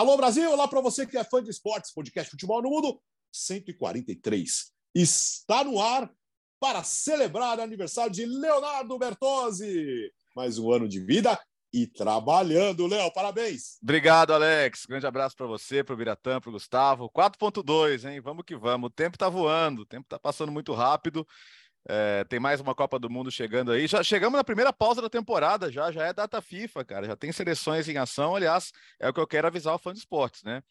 Alô Brasil, olá para você que é fã de esportes, podcast Futebol no Mundo 143. Está no ar para celebrar o aniversário de Leonardo Bertozzi. Mais um ano de vida e trabalhando, Léo. Parabéns. Obrigado, Alex. Grande abraço para você, para o Biratã, para o Gustavo. 4.2, hein? Vamos que vamos. O tempo está voando, o tempo está passando muito rápido. É, tem mais uma Copa do Mundo chegando aí. Já chegamos na primeira pausa da temporada, já, já é data FIFA, cara. Já tem seleções em ação. Aliás, é o que eu quero avisar o fã de esportes, né?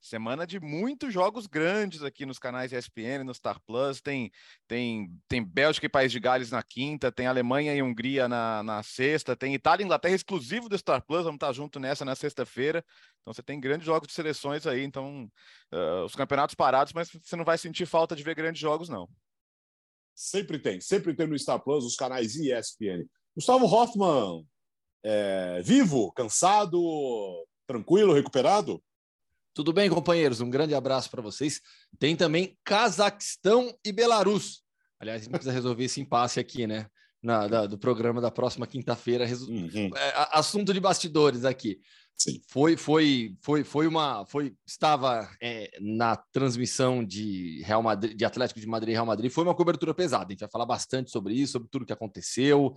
Semana de muitos jogos grandes aqui nos canais ESPN, no Star Plus. Tem, tem, tem Bélgica e País de Gales na quinta, tem Alemanha e Hungria na, na sexta, tem Itália e Inglaterra exclusivo do Star Plus. Vamos estar junto nessa na sexta-feira. Então você tem grandes jogos de seleções aí. Então, uh, os campeonatos parados, mas você não vai sentir falta de ver grandes jogos, não. Sempre tem, sempre tem no Star Plus os canais ESPN. Gustavo Hoffman, é, vivo, cansado, tranquilo, recuperado? Tudo bem, companheiros? Um grande abraço para vocês. Tem também Cazaquistão e Belarus. Aliás, a gente precisa resolver esse impasse aqui, né? Na, da, do programa da próxima quinta-feira. Uhum. É, assunto de bastidores aqui. Sim. Foi, foi, foi, foi uma, foi, estava é, na transmissão de Real Madrid, de Atlético de Madrid e Real Madrid, foi uma cobertura pesada. A gente vai falar bastante sobre isso, sobre tudo que aconteceu.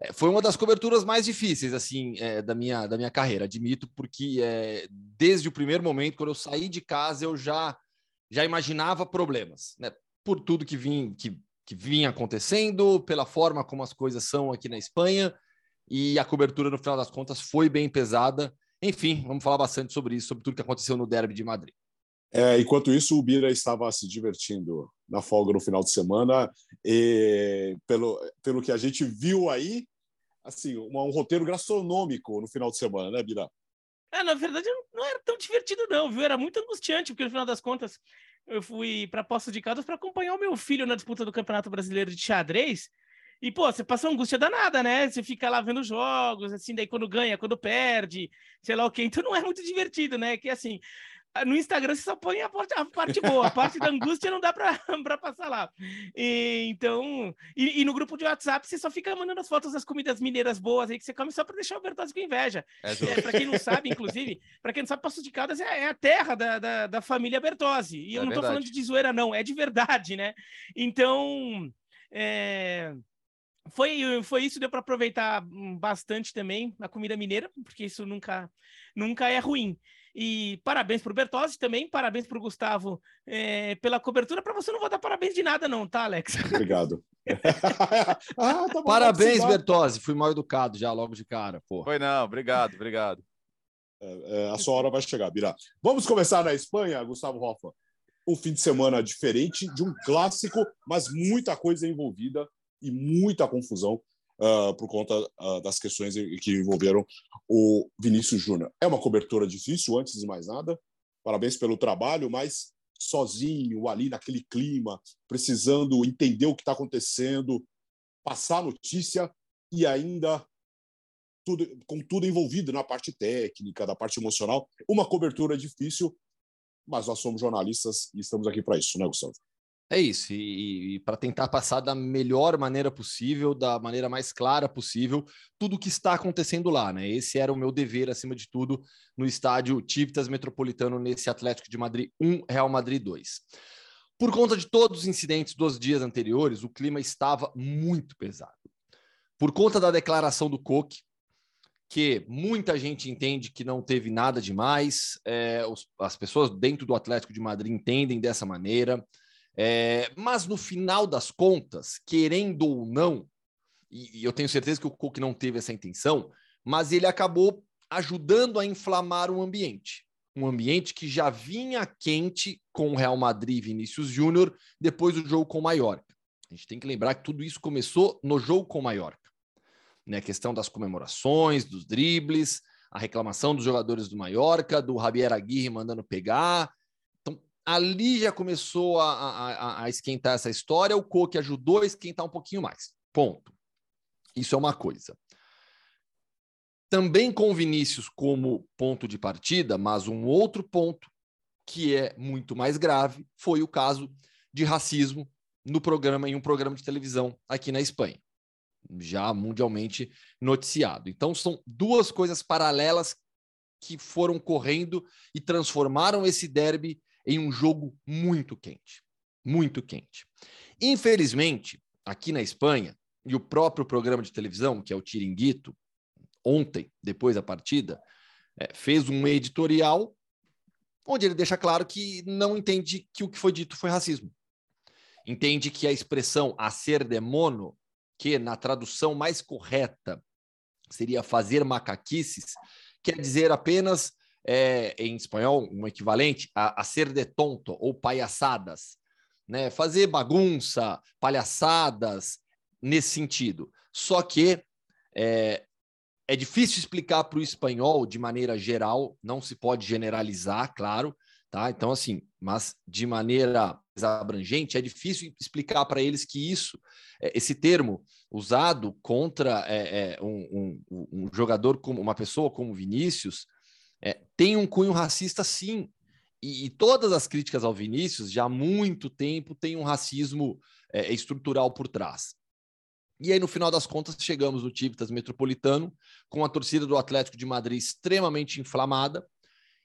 É, foi uma das coberturas mais difíceis, assim, é, da minha, da minha carreira, admito, porque é, desde o primeiro momento, quando eu saí de casa, eu já, já imaginava problemas, né? Por tudo que vinha, que, que vinha acontecendo, pela forma como as coisas são aqui na Espanha, e a cobertura, no final das contas, foi bem pesada. Enfim, vamos falar bastante sobre isso, sobre tudo que aconteceu no Derby de Madrid. É, enquanto isso, o Bira estava se divertindo na folga no final de semana. E pelo, pelo que a gente viu aí, assim, um, um roteiro gastronômico no final de semana, né, Bira? É, na verdade, não era tão divertido, não, viu? Era muito angustiante, porque no final das contas, eu fui para Poços de Caldas para acompanhar o meu filho na disputa do Campeonato Brasileiro de Xadrez. E, pô, você passa angústia danada, né? Você fica lá vendo jogos, assim, daí quando ganha, quando perde, sei lá o quê. Então não é muito divertido, né? Que assim, no Instagram você só põe a parte, a parte boa, a parte da angústia não dá para passar lá. E, então, e, e, no grupo de WhatsApp você só fica mandando as fotos das comidas mineiras boas aí que você come só para deixar o Bertozzi com inveja. É, é para quem não sabe, inclusive, para quem não sabe, Passo de Caldas é, é a terra da, da, da família Bertozzi. E eu é não tô verdade. falando de zoeira, não, é de verdade, né? Então, é foi, foi isso, deu para aproveitar bastante também a comida mineira, porque isso nunca, nunca é ruim. E parabéns para o Bertozzi também, parabéns para o Gustavo é, pela cobertura. Para você não vou dar parabéns de nada, não, tá, Alex? Obrigado. ah, tá parabéns, Bertozzi. Fui mal educado já logo de cara. Pô. Foi não, obrigado, obrigado. É, é, a sua hora vai chegar, Birá. Vamos começar na Espanha, Gustavo Hoffa. Um fim de semana diferente de um clássico, mas muita coisa envolvida e muita confusão uh, por conta uh, das questões que envolveram o Vinícius Júnior. É uma cobertura difícil, antes de mais nada. Parabéns pelo trabalho, mas sozinho, ali naquele clima, precisando entender o que está acontecendo, passar a notícia e ainda tudo, com tudo envolvido na parte técnica, da parte emocional. Uma cobertura difícil, mas nós somos jornalistas e estamos aqui para isso, né, Gustavo? É isso, e, e para tentar passar da melhor maneira possível, da maneira mais clara possível, tudo o que está acontecendo lá, né? Esse era o meu dever, acima de tudo, no estádio Tivitas Metropolitano, nesse Atlético de Madrid 1, Real Madrid 2. Por conta de todos os incidentes dos dias anteriores, o clima estava muito pesado. Por conta da declaração do Coque, que muita gente entende que não teve nada demais, é, os, as pessoas dentro do Atlético de Madrid entendem dessa maneira. É, mas no final das contas, querendo ou não, e, e eu tenho certeza que o Cook não teve essa intenção, mas ele acabou ajudando a inflamar o ambiente. Um ambiente que já vinha quente com o Real Madrid e Vinícius Júnior depois do jogo com o Mallorca. A gente tem que lembrar que tudo isso começou no jogo com o Mallorca. Né? A questão das comemorações, dos dribles, a reclamação dos jogadores do Mallorca, do Javier Aguirre mandando pegar, ali já começou a, a, a esquentar essa história, o Coque ajudou a esquentar um pouquinho mais. Ponto. Isso é uma coisa. Também com Vinícius como ponto de partida, mas um outro ponto que é muito mais grave foi o caso de racismo no programa em um programa de televisão aqui na Espanha, já mundialmente noticiado. Então são duas coisas paralelas que foram correndo e transformaram esse derby em um jogo muito quente. Muito quente. Infelizmente, aqui na Espanha, e o próprio programa de televisão, que é o Tiringuito, ontem, depois da partida, é, fez um editorial onde ele deixa claro que não entende que o que foi dito foi racismo. Entende que a expressão ser demono, que na tradução mais correta seria fazer macaquices, quer dizer apenas, é, em espanhol, um equivalente a, a ser de tonto ou palhaçadas. Né? Fazer bagunça, palhaçadas, nesse sentido. Só que é, é difícil explicar para o espanhol de maneira geral, não se pode generalizar, claro, tá? Então, assim, mas de maneira abrangente, é difícil explicar para eles que isso, é, esse termo usado contra é, é, um, um, um, jogador como uma pessoa como Vinícius é, tem um cunho racista, sim. E, e, todas as críticas ao Vinícius já há muito tempo têm um racismo é, estrutural por trás. E aí, no final das contas, chegamos no Tivitas Metropolitano, com a torcida do Atlético de Madrid extremamente inflamada,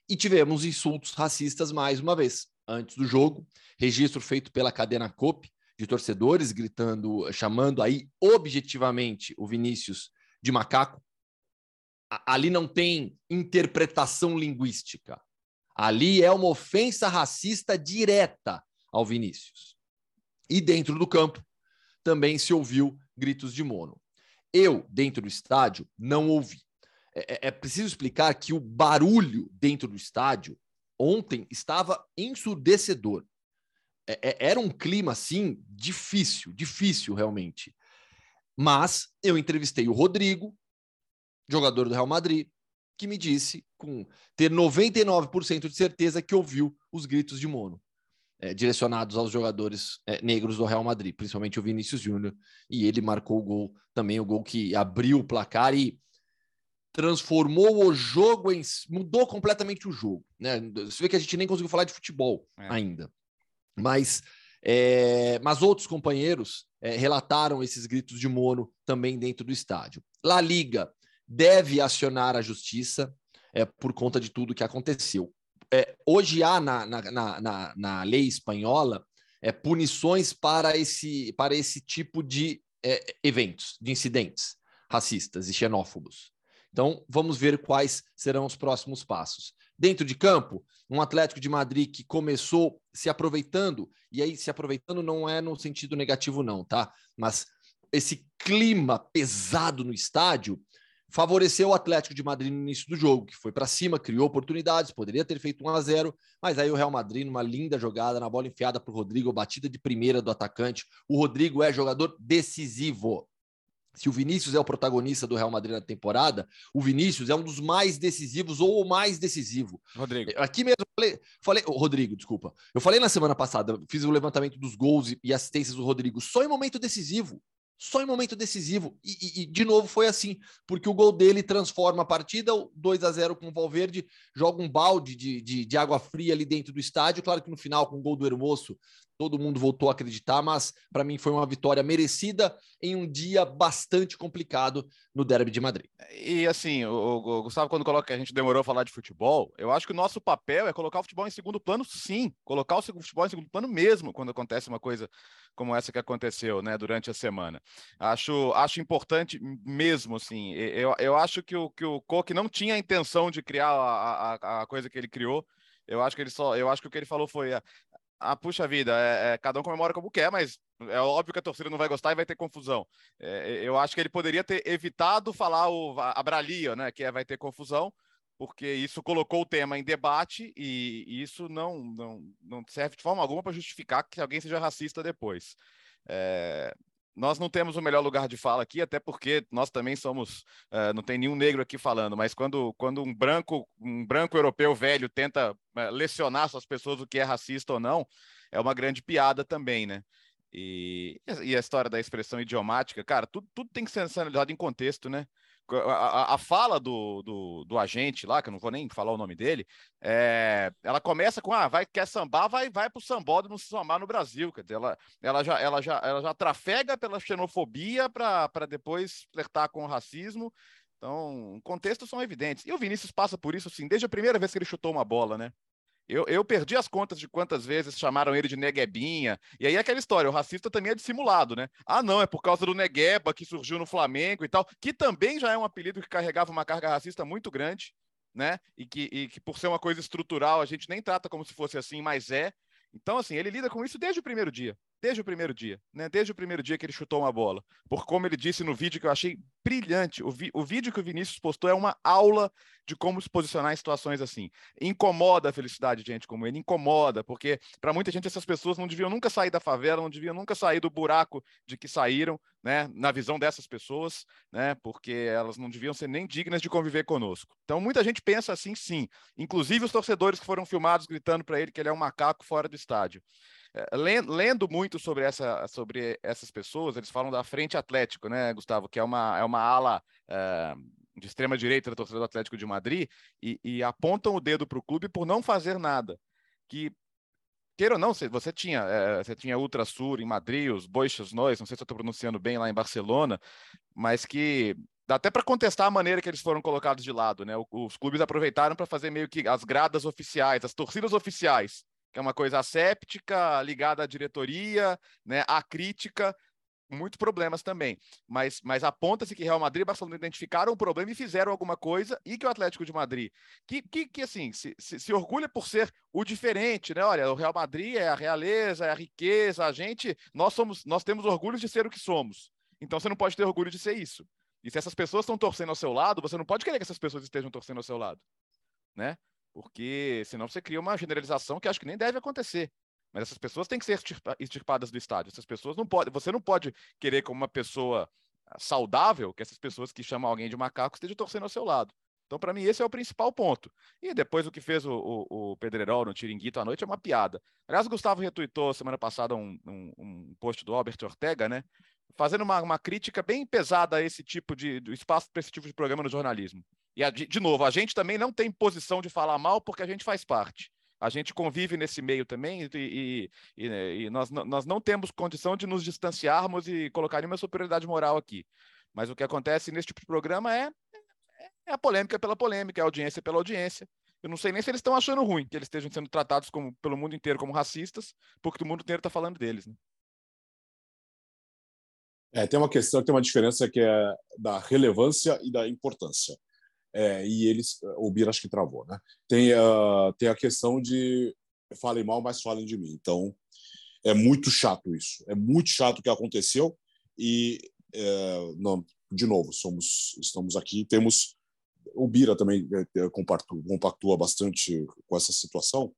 e tivemos insultos racistas mais uma vez. Antes do jogo, registro feito pela cadena COP, de torcedores gritando, chamando aí objetivamente o Vinícius de macaco. Ali não tem interpretação linguística. Ali é uma ofensa racista direta ao Vinícius. E dentro do campo também se ouviu gritos de mono. Eu, dentro do estádio, não ouvi. É, é, é preciso explicar que o barulho dentro do estádio ontem estava ensurdecedor. É, é, era um clima assim difícil, difícil realmente. Mas eu entrevistei o Rodrigo, jogador do Real Madrid, que me disse com ter 99% de certeza que ouviu os gritos de mono é, direcionados aos jogadores é, negros do Real Madrid, principalmente o Vinícius Júnior, e ele marcou o gol também, o gol que abriu o placar e transformou o jogo em mudou completamente o jogo, né? Você vê que a gente nem conseguiu falar de futebol é. ainda, mas é, mas outros companheiros é, relataram esses gritos de mono também dentro do estádio. La Liga deve acionar a justiça é, por conta de tudo que aconteceu é, hoje há na, na, na, na, lei espanhola é, punições para esse, para esse tipo de é, eventos, de incidentes racistas e xenófobos. Então, vamos ver quais serão os próximos passos. Dentro de campo, um Atlético de Madrid que começou se aproveitando, e aí se aproveitando não é no sentido negativo, não, tá? Mas esse clima pesado no estádio favoreceu o Atlético de Madrid no início do jogo, que foi para cima, criou oportunidades, poderia ter feito 1 a 0, mas aí o Real Madrid, numa linda jogada, na bola enfiada para o Rodrigo, batida de primeira do atacante. O Rodrigo é jogador decisivo. Se o Vinícius é o protagonista do Real Madrid na temporada, o Vinícius é um dos mais decisivos ou o mais decisivo. Rodrigo. Aqui mesmo, falei, falei oh, Rodrigo, desculpa. Eu falei na semana passada, fiz o levantamento dos gols e assistências do Rodrigo, só em momento decisivo só em momento decisivo. E, e, e, de novo foi assim, porque o gol dele transforma a partida, o 2 a 0 com o Valverde, joga um balde de, de, de, água fria ali dentro do estádio. Claro que no final, com o gol do Hermoso, todo mundo voltou a acreditar, mas para mim foi uma vitória merecida em um dia bastante complicado no Derby de Madrid. E assim, o, o Gustavo, quando coloca que a gente demorou a falar de futebol, eu acho que o nosso papel é colocar o futebol em segundo plano, sim, colocar o futebol em segundo plano mesmo quando acontece uma coisa como essa que aconteceu, né, durante a semana. Acho, acho importante mesmo, assim. Eu, eu acho que o que o Coque não tinha a intenção de criar a, a, a coisa que ele criou. Eu acho que ele só, eu acho que o que ele falou foi ah, puxa vida, é, é, cada um comemora como quer, mas é óbvio que a torcida não vai gostar e vai ter confusão. É, eu acho que ele poderia ter evitado falar o, a, a Bralia, né, que é, vai ter confusão, porque isso colocou o tema em debate e, e isso não, não, não serve de forma alguma para justificar que alguém seja racista depois. É, nós não temos o melhor lugar de fala aqui, até porque nós também somos, uh, não tem nenhum negro aqui falando, mas quando, quando um branco, um branco europeu velho tenta uh, lecionar suas pessoas o que é racista ou não, é uma grande piada também, né? E, e a história da expressão idiomática, cara, tudo, tudo tem que ser analisado em contexto, né? A, a, fala do, do, do, agente lá, que eu não vou nem falar o nome dele, é, ela começa com, ah, vai, quer sambar, vai, vai pro sambódromo se sambar no Brasil, quer dizer, ela, ela, já, ela, já, ela já trafega pela xenofobia para depois flertar com o racismo, Então, contextos são evidentes. E o Vinícius passa por isso, assim, desde a primeira vez que ele chutou uma bola, né? Eu, eu perdi as contas de quantas vezes chamaram ele de neguebinha. E aí é aquela história, o racista também é dissimulado, né? Ah, não, é por causa do negueba que surgiu no Flamengo e tal, que também já é um apelido que carregava uma carga racista muito grande, né? E que, e que por ser uma coisa estrutural a gente nem trata como se fosse assim, mas é. Então, assim, ele lida com isso desde o primeiro dia desde o primeiro dia, né? Desde o primeiro dia que ele chutou uma bola. Por como ele disse no vídeo que eu achei brilhante. O, vi, o vídeo que o Vinícius postou é uma aula de como se posicionar em situações assim. Incomoda a felicidade de gente como ele, incomoda, porque para muita gente essas pessoas não deviam nunca sair da favela, não deviam nunca sair do buraco de que saíram, né? Na visão dessas pessoas, né? Porque elas não deviam ser nem dignas de conviver conosco. Então muita gente pensa assim, sim. Inclusive os torcedores que foram filmados gritando para ele que ele é um macaco fora do estádio. É, lendo muito sobre, essa, sobre essas pessoas, eles falam da Frente Atlético, né, Gustavo, que é uma, é uma ala é, de extrema direita da torcida do Atlético de Madrid, e, e apontam o dedo para o clube por não fazer nada. Que queira ou não, você tinha, é, você tinha Ultra Sur em Madrid, os Boixos Nós, não sei se eu estou pronunciando bem lá em Barcelona, mas que dá até para contestar a maneira que eles foram colocados de lado, né? Os clubes aproveitaram para fazer meio que as gradas oficiais, as torcidas oficiais que é uma coisa asséptica, ligada à diretoria, né, à crítica, muitos problemas também. Mas, mas aponta-se que Real Madrid e Barcelona identificaram o problema e fizeram alguma coisa, e que o Atlético de Madrid, que, que, que assim, se, se, se, orgulha por ser o diferente, né? Olha, o Real Madrid é a realeza, é a riqueza, a gente, nós somos, nós temos orgulho de ser o que somos. Então você não pode ter orgulho de ser isso. E se essas pessoas estão torcendo ao seu lado, você não pode querer que essas pessoas estejam torcendo ao seu lado, né? Porque senão você cria uma generalização que acho que nem deve acontecer. Mas essas pessoas têm que ser extirpadas do estádio. Essas pessoas não podem. Você não pode querer, como uma pessoa saudável, que essas pessoas que chamam alguém de macaco estejam torcendo ao seu lado. Então, para mim, esse é o principal ponto. E depois o que fez o, o, o no Tiringuito à noite é uma piada. Aliás, o Gustavo retuitou semana passada um, um, um post do Albert Ortega, né? Fazendo uma, uma crítica bem pesada a esse tipo de, espaço para esse tipo de programa no jornalismo. E, de novo, a gente também não tem posição de falar mal porque a gente faz parte. A gente convive nesse meio também e, e, e, né, nós, nós não temos condição de nos distanciarmos e colocar nenhuma superioridade moral aqui. Mas o que acontece nesse tipo de programa é, é a polêmica pela polêmica, é a audiência pela audiência. Eu não sei nem se eles estão achando ruim que eles estejam sendo tratados como, pelo mundo inteiro como racistas, porque o mundo inteiro está falando deles. Né? É, tem uma questão, tem uma diferença que é da relevância e da importância. É, e eles, o Bira acho que travou, né? Tem, uh, tem a questão de falem mal, mas falem de mim. Então, é muito chato isso. É muito chato o que aconteceu. E, é, não, de novo, somos, estamos aqui, temos. O Bira também é, é, compactua, compactua bastante com essa situação,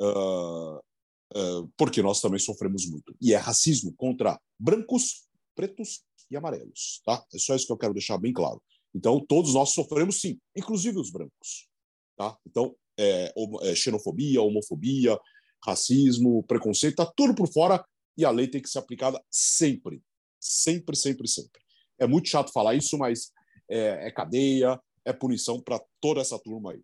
uh, porque nós também sofremos muito. E é racismo contra brancos, pretos e amarelos. Tá? É só isso que eu quero deixar bem claro. Então, todos nós sofremos sim, inclusive os brancos. Tá? Então, é, é, xenofobia, homofobia, racismo, preconceito, está tudo por fora e a lei tem que ser aplicada sempre. Sempre, sempre, sempre. É muito chato falar isso, mas é, é cadeia, é punição para toda essa turma aí.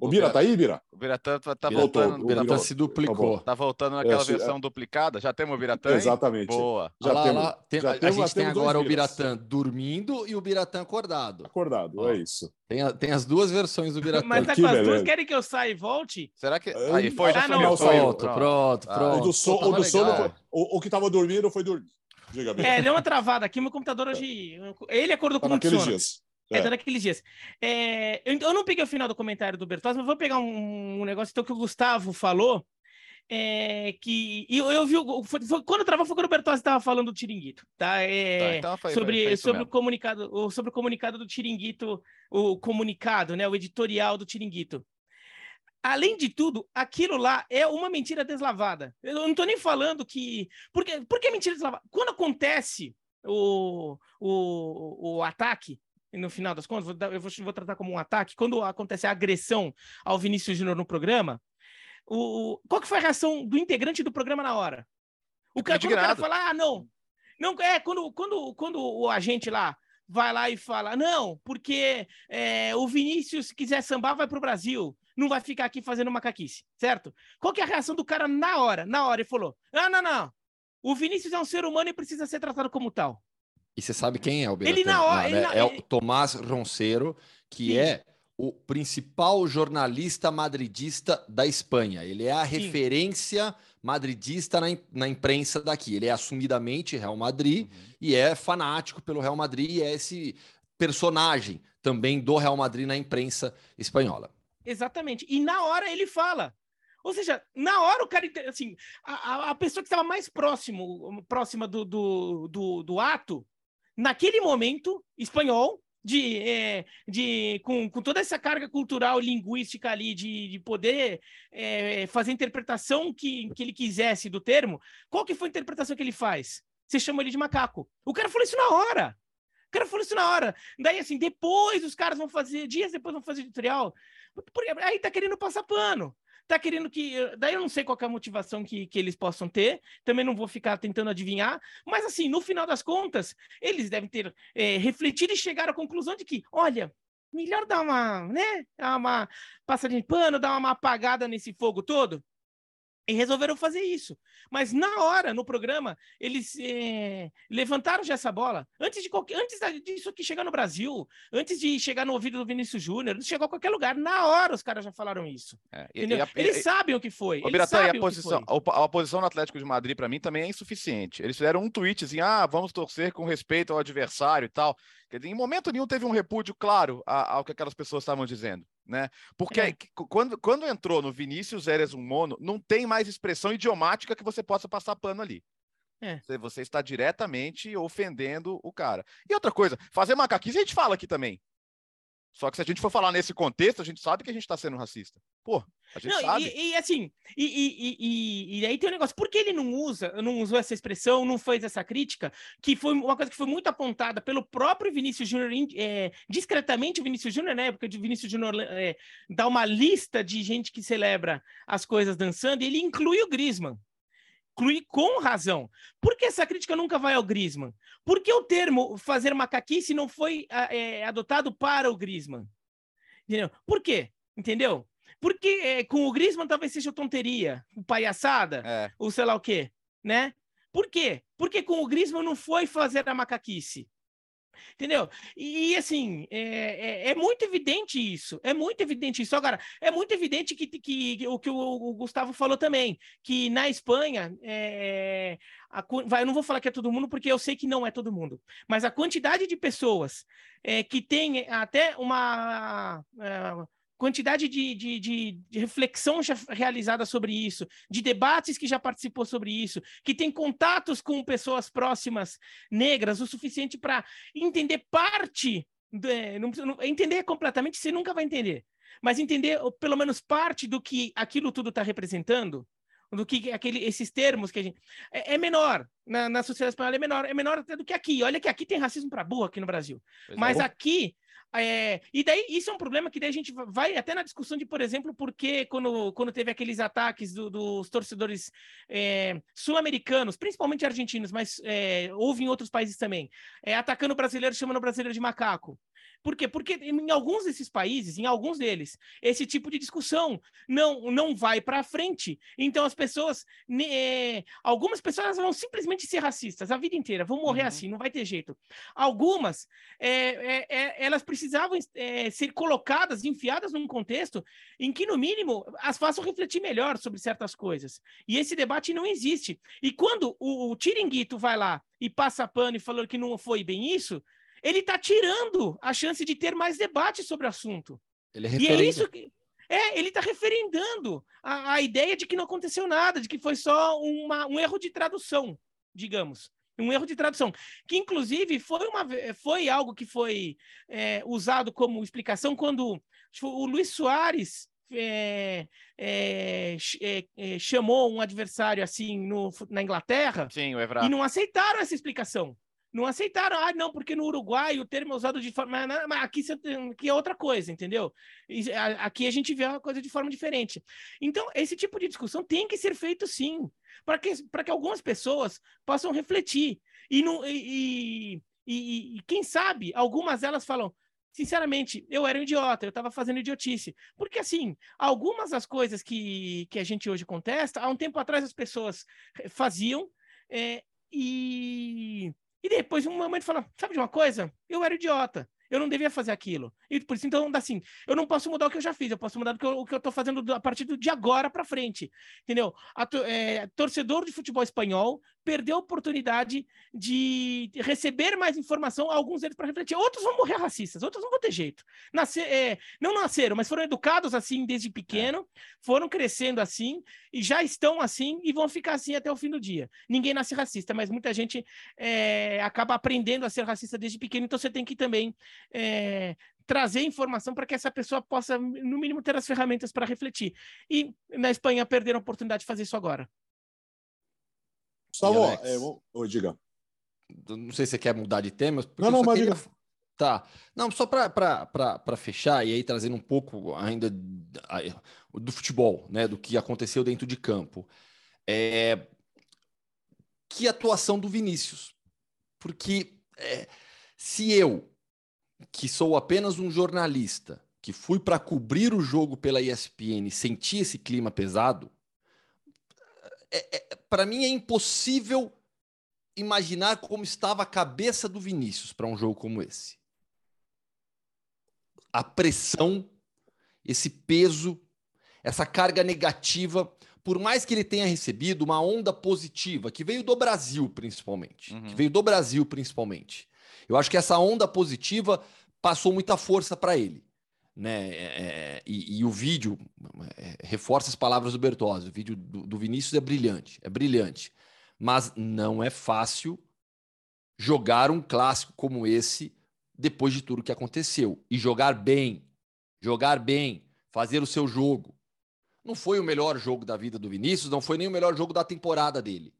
O Bira tá aí, Bira? O Biratã tá, tá voltando. O Biratã se duplicou. Tá, tá voltando naquela é, versão é... duplicada. Já temos o Biratã? Exatamente. Boa. Já lá, temos. Lá, tem, já a, temos, a gente tem agora o Biratã dormindo e o Biratã acordado. Acordado, Ó, é isso. Tem, a, tem as duas versões do Biratã. Mas tá com as duas, querem que eu saia e volte? Será que... Aí foi, já ah, não. Pronto, pronto, pronto. Ah, o do, so, o do sono, foi, o, o, que tava dormindo foi dormir. Diga, É, deu uma travada aqui, meu computador hoje... Ele acordou tá com muito sono. Dias. É, é daqueles dias. É, eu, eu, não peguei o final do comentário do Bertozzi, mas vou pegar um, um negócio então, que o Gustavo falou. É, que eu, eu vi foi, foi, quando travou foi quando o Bertozzi estava falando do Tiringuito, tá? É, tá então foi, sobre foi, sobre o comunicado, sobre o comunicado do Tiringuito, o comunicado, né? O editorial do Tiringuito. Além de tudo, aquilo lá é uma mentira deslavada. Eu não estou nem falando que. Por que, por que mentira deslavada? Quando acontece o, o, o ataque, no final das contas, eu vou, vou, tratar como um ataque, quando acontece a agressão ao Vinícius Júnior no programa, o, qual que foi a reação do integrante do programa na hora? O cara, quando o cara fala, ah, não, não, é, quando, quando, quando o agente lá vai lá e fala, não, porque é, o Vinícius, se quiser sambar, vai para o Brasil, não vai ficar aqui fazendo macaquice, certo? Qual que é a reação do cara na hora? Na hora, ele falou, ah, não, não, o Vinícius é um ser humano e precisa ser tratado como tal. E você sabe quem é o Ele na hora. Não, ele é, na- é o Tomás Roncero, que Sim. é o principal jornalista madridista da Espanha. Ele é a Sim. referência madridista na, na imprensa daqui. Ele é assumidamente Real Madrid Uhum. e é fanático pelo Real Madrid e é esse personagem também do Real Madrid na imprensa espanhola. Exatamente. E na hora ele fala. Ou seja, na hora o cara, assim, a, a- a pessoa que estava mais próximo, próxima do, do, do, do ato, naquele momento, espanhol, de, é, de com, com toda essa carga cultural, linguística ali, de, de poder é, fazer a interpretação que, que ele quisesse do termo, qual que foi a interpretação que ele faz? Você chama ele de macaco. O cara falou isso na hora. O cara falou isso na hora. Daí, assim, depois os caras vão fazer, dias depois vão fazer editorial. Aí tá querendo passar pano. Tá querendo que. Daí eu não sei qual é a motivação que, que eles possam ter. Também não vou ficar tentando adivinhar. Mas, assim, no final das contas, eles devem ter é, refletido e chegaram à conclusão de que, olha, melhor dar uma, né? Dar uma passadinha de pano, dar uma apagada nesse fogo todo. E resolveram fazer isso. Mas na hora, no programa, eles eh, levantaram já essa bola. Antes, de qualquer, antes disso aqui chegar no Brasil, antes de chegar no ouvido do Vinícius Júnior, chegar a qualquer lugar, na hora os caras já falaram isso. É, e- e a- e- eles sabem o que foi. Ô, Biratã, e a posição, a, posição do Atlético de Madrid, para mim, também é insuficiente. Eles fizeram um tweetzinho, ah, vamos torcer com respeito ao adversário e tal. Quer dizer, em momento nenhum teve um repúdio claro ao que aquelas pessoas estavam dizendo, né? Porque É. quando, quando entrou no Vinícius Eres um mono, não tem mais expressão idiomática que você possa passar pano ali. É. Você, você está diretamente ofendendo o cara. E outra coisa, fazer macaquice a gente fala aqui também. Só que se a gente for falar nesse contexto, a gente sabe que a gente está sendo racista. Pô, a gente Não, sabe. e, e, assim, e, e, e, e- aí tem um negócio, por que ele não usa, não usou essa expressão, não fez essa crítica, que foi uma coisa que foi muito apontada pelo próprio Vinícius Júnior, é, discretamente o Vinícius Júnior, na época de Vinícius Júnior é, dá uma lista de gente que celebra as coisas dançando, e ele inclui o Griezmann. Inclui com razão. Por que essa crítica nunca vai ao Griezmann? Por que o termo fazer macaquice não foi é, adotado para o Griezmann? Entendeu? Por quê? Entendeu? Porque é, com o Griezmann talvez seja tonteria, palhaçada, É. ou sei lá o quê, né? Por quê? Porque com o Griezmann não foi fazer a macaquice. Entendeu? E, assim, é, é- é muito evidente isso. É muito evidente isso. Agora, é muito evidente que, que- o que o, Gustavo falou também, que na Espanha, é, a vai, eu não vou falar que é todo mundo, porque eu sei que não é todo mundo, mas a quantidade de pessoas é, que tem até uma. é, quantidade de, de, de, de reflexão já realizada sobre isso, de debates que já participou sobre isso, que tem contatos com pessoas próximas negras o suficiente para entender parte, de- não, não- entender completamente você nunca vai entender, mas entender pelo menos parte do que aquilo tudo está representando, do que aquele, esses termos que a gente. É, é menor, na, na sociedade espanhola é menor, é menor até do que aqui. Olha que aqui tem racismo para burro aqui no Brasil. Pois é. Mas aqui. É, e daí isso é um problema que daí a gente va- vai até na discussão de, por exemplo, porque quando, quando teve aqueles ataques do- dos torcedores é, sul-americanos, principalmente argentinos, mas é, houve em outros países também, é, atacando o brasileiro, chamando o brasileiro de macaco. Por quê? Porque em alguns desses países, em alguns deles, esse tipo de discussão não, não vai para frente. Então as pessoas, é, algumas pessoas vão simplesmente ser racistas a vida inteira, vão morrer Uhum. assim, não vai ter jeito. Algumas, é, é, é, elas precisavam é, ser colocadas, enfiadas num contexto em que, no mínimo, as façam refletir melhor sobre certas coisas. E esse debate não existe. E quando o, o Tiringuito vai lá e passa pano e falou que não foi bem isso, ele está tirando a chance de ter mais debate sobre o assunto. Ele é E é isso que. É, ele está referendando a, a ideia de que não aconteceu nada, de que foi só uma, um erro de tradução, digamos. Um erro de tradução. Que, inclusive, foi, uma, foi algo que foi é, usado como explicação quando o Luiz Soares é, é, é, é, chamou um adversário assim no, na Inglaterra Sim, e não aceitaram essa explicação. Não aceitaram, ah, não, porque no Uruguai o termo é usado de forma. Mas, aqui, aqui é outra coisa, entendeu? Aqui a gente vê a coisa de forma diferente. Então, esse tipo de discussão tem que ser feito sim, para que, que algumas pessoas possam refletir. E, não, e, e, e- quem sabe, algumas delas falam. Sinceramente, eu era um idiota, eu estava fazendo idiotice. Porque, assim, algumas das coisas que, que a gente hoje contesta, há um tempo atrás as pessoas eh, faziam, é, e, e E depois, um momento, fala: sabe de uma coisa? Eu era idiota. Eu não devia fazer aquilo. E por isso, então, assim, eu não posso mudar o que eu já fiz, eu posso mudar o que eu, o que eu tô fazendo a partir de agora para frente. Entendeu? A, é, torcedor de futebol espanhol perdeu a oportunidade de receber mais informação, alguns deles para refletir. Outros vão morrer racistas, outros não vão ter jeito. Nascer, é, não nasceram, mas foram educados assim desde pequeno, foram crescendo assim e já estão assim e vão ficar assim até o fim do dia. Ninguém nasce racista, mas muita gente é, acaba aprendendo a ser racista desde pequeno, então você tem que também é, trazer informação para que essa pessoa possa, no mínimo, ter as ferramentas para refletir. E na Espanha perderam a oportunidade de fazer isso agora. Gustavo, é, vou... diga. Não sei se você quer mudar de tema. Não, não, mas queria... Tá. Não, só para fechar e aí trazendo um pouco ainda do futebol, né, do que aconteceu dentro de campo. É... Que atuação do Vinícius. Porque é... se eu, que sou apenas um jornalista, que fui para cobrir o jogo pela ESPN, senti esse clima pesado, é, é, para mim é impossível imaginar como estava a cabeça do Vinícius para um jogo como esse. A pressão, esse peso, essa carga negativa, por mais que ele tenha recebido uma onda positiva, que veio do Brasil principalmente, uhum. que veio do Brasil principalmente. Eu acho que essa onda positiva passou muita força para ele né? É, é, e, e, o vídeo é, reforça as palavras do Bertozzi. O vídeo do, do, Vinícius é brilhante, é brilhante, mas não é fácil jogar um clássico como esse depois de tudo que aconteceu e jogar bem, jogar bem, fazer o seu jogo. Não foi o melhor jogo da vida do Vinícius, não foi nem o melhor jogo da temporada dele,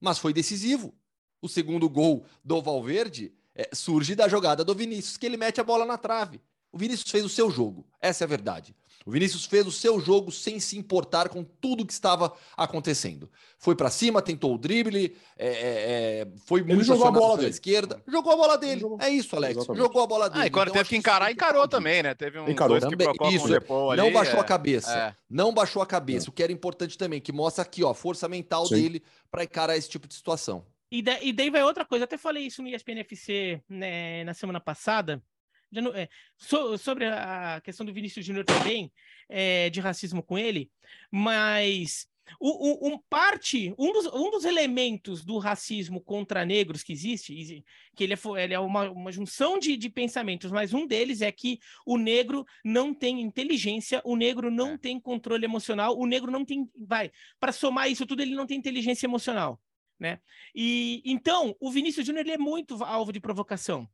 mas foi decisivo. O segundo gol do Valverde é, surge da jogada do Vinícius, que ele mete a bola na trave. O Vinícius fez o seu jogo, essa é a verdade. O Vinícius fez o seu jogo sem se importar com tudo que estava acontecendo. Foi para cima, tentou o drible, é, é, é foi muito jogou a bola pela esquerda, jogou a bola dele. É isso, Alex. Exatamente. Jogou a bola dele. Ah, e quando então, teve que encarar, encarou também, né? Teve um encarou. também. Isso, não ali, baixou a é. cabeça. É. Não baixou a cabeça. O que era importante também, que mostra aqui, ó, a força mental Sim. dele para encarar esse tipo de situação. E, e daí vai outra coisa. Eu até falei isso no ESPNFC né, na semana passada não, é, so, sobre a questão do Vinícius Júnior também, é, de racismo com ele, mas o, o, um parte, um dos, um dos elementos do racismo contra negros que existe, que ele é, ele é uma, uma junção de, de pensamentos, mas um deles é que o negro não tem inteligência, o negro não é. tem controle emocional, o negro não tem, vai, para somar isso tudo, ele não tem inteligência emocional. Né? E então o Vinícius Júnior ele é muito alvo de provocação.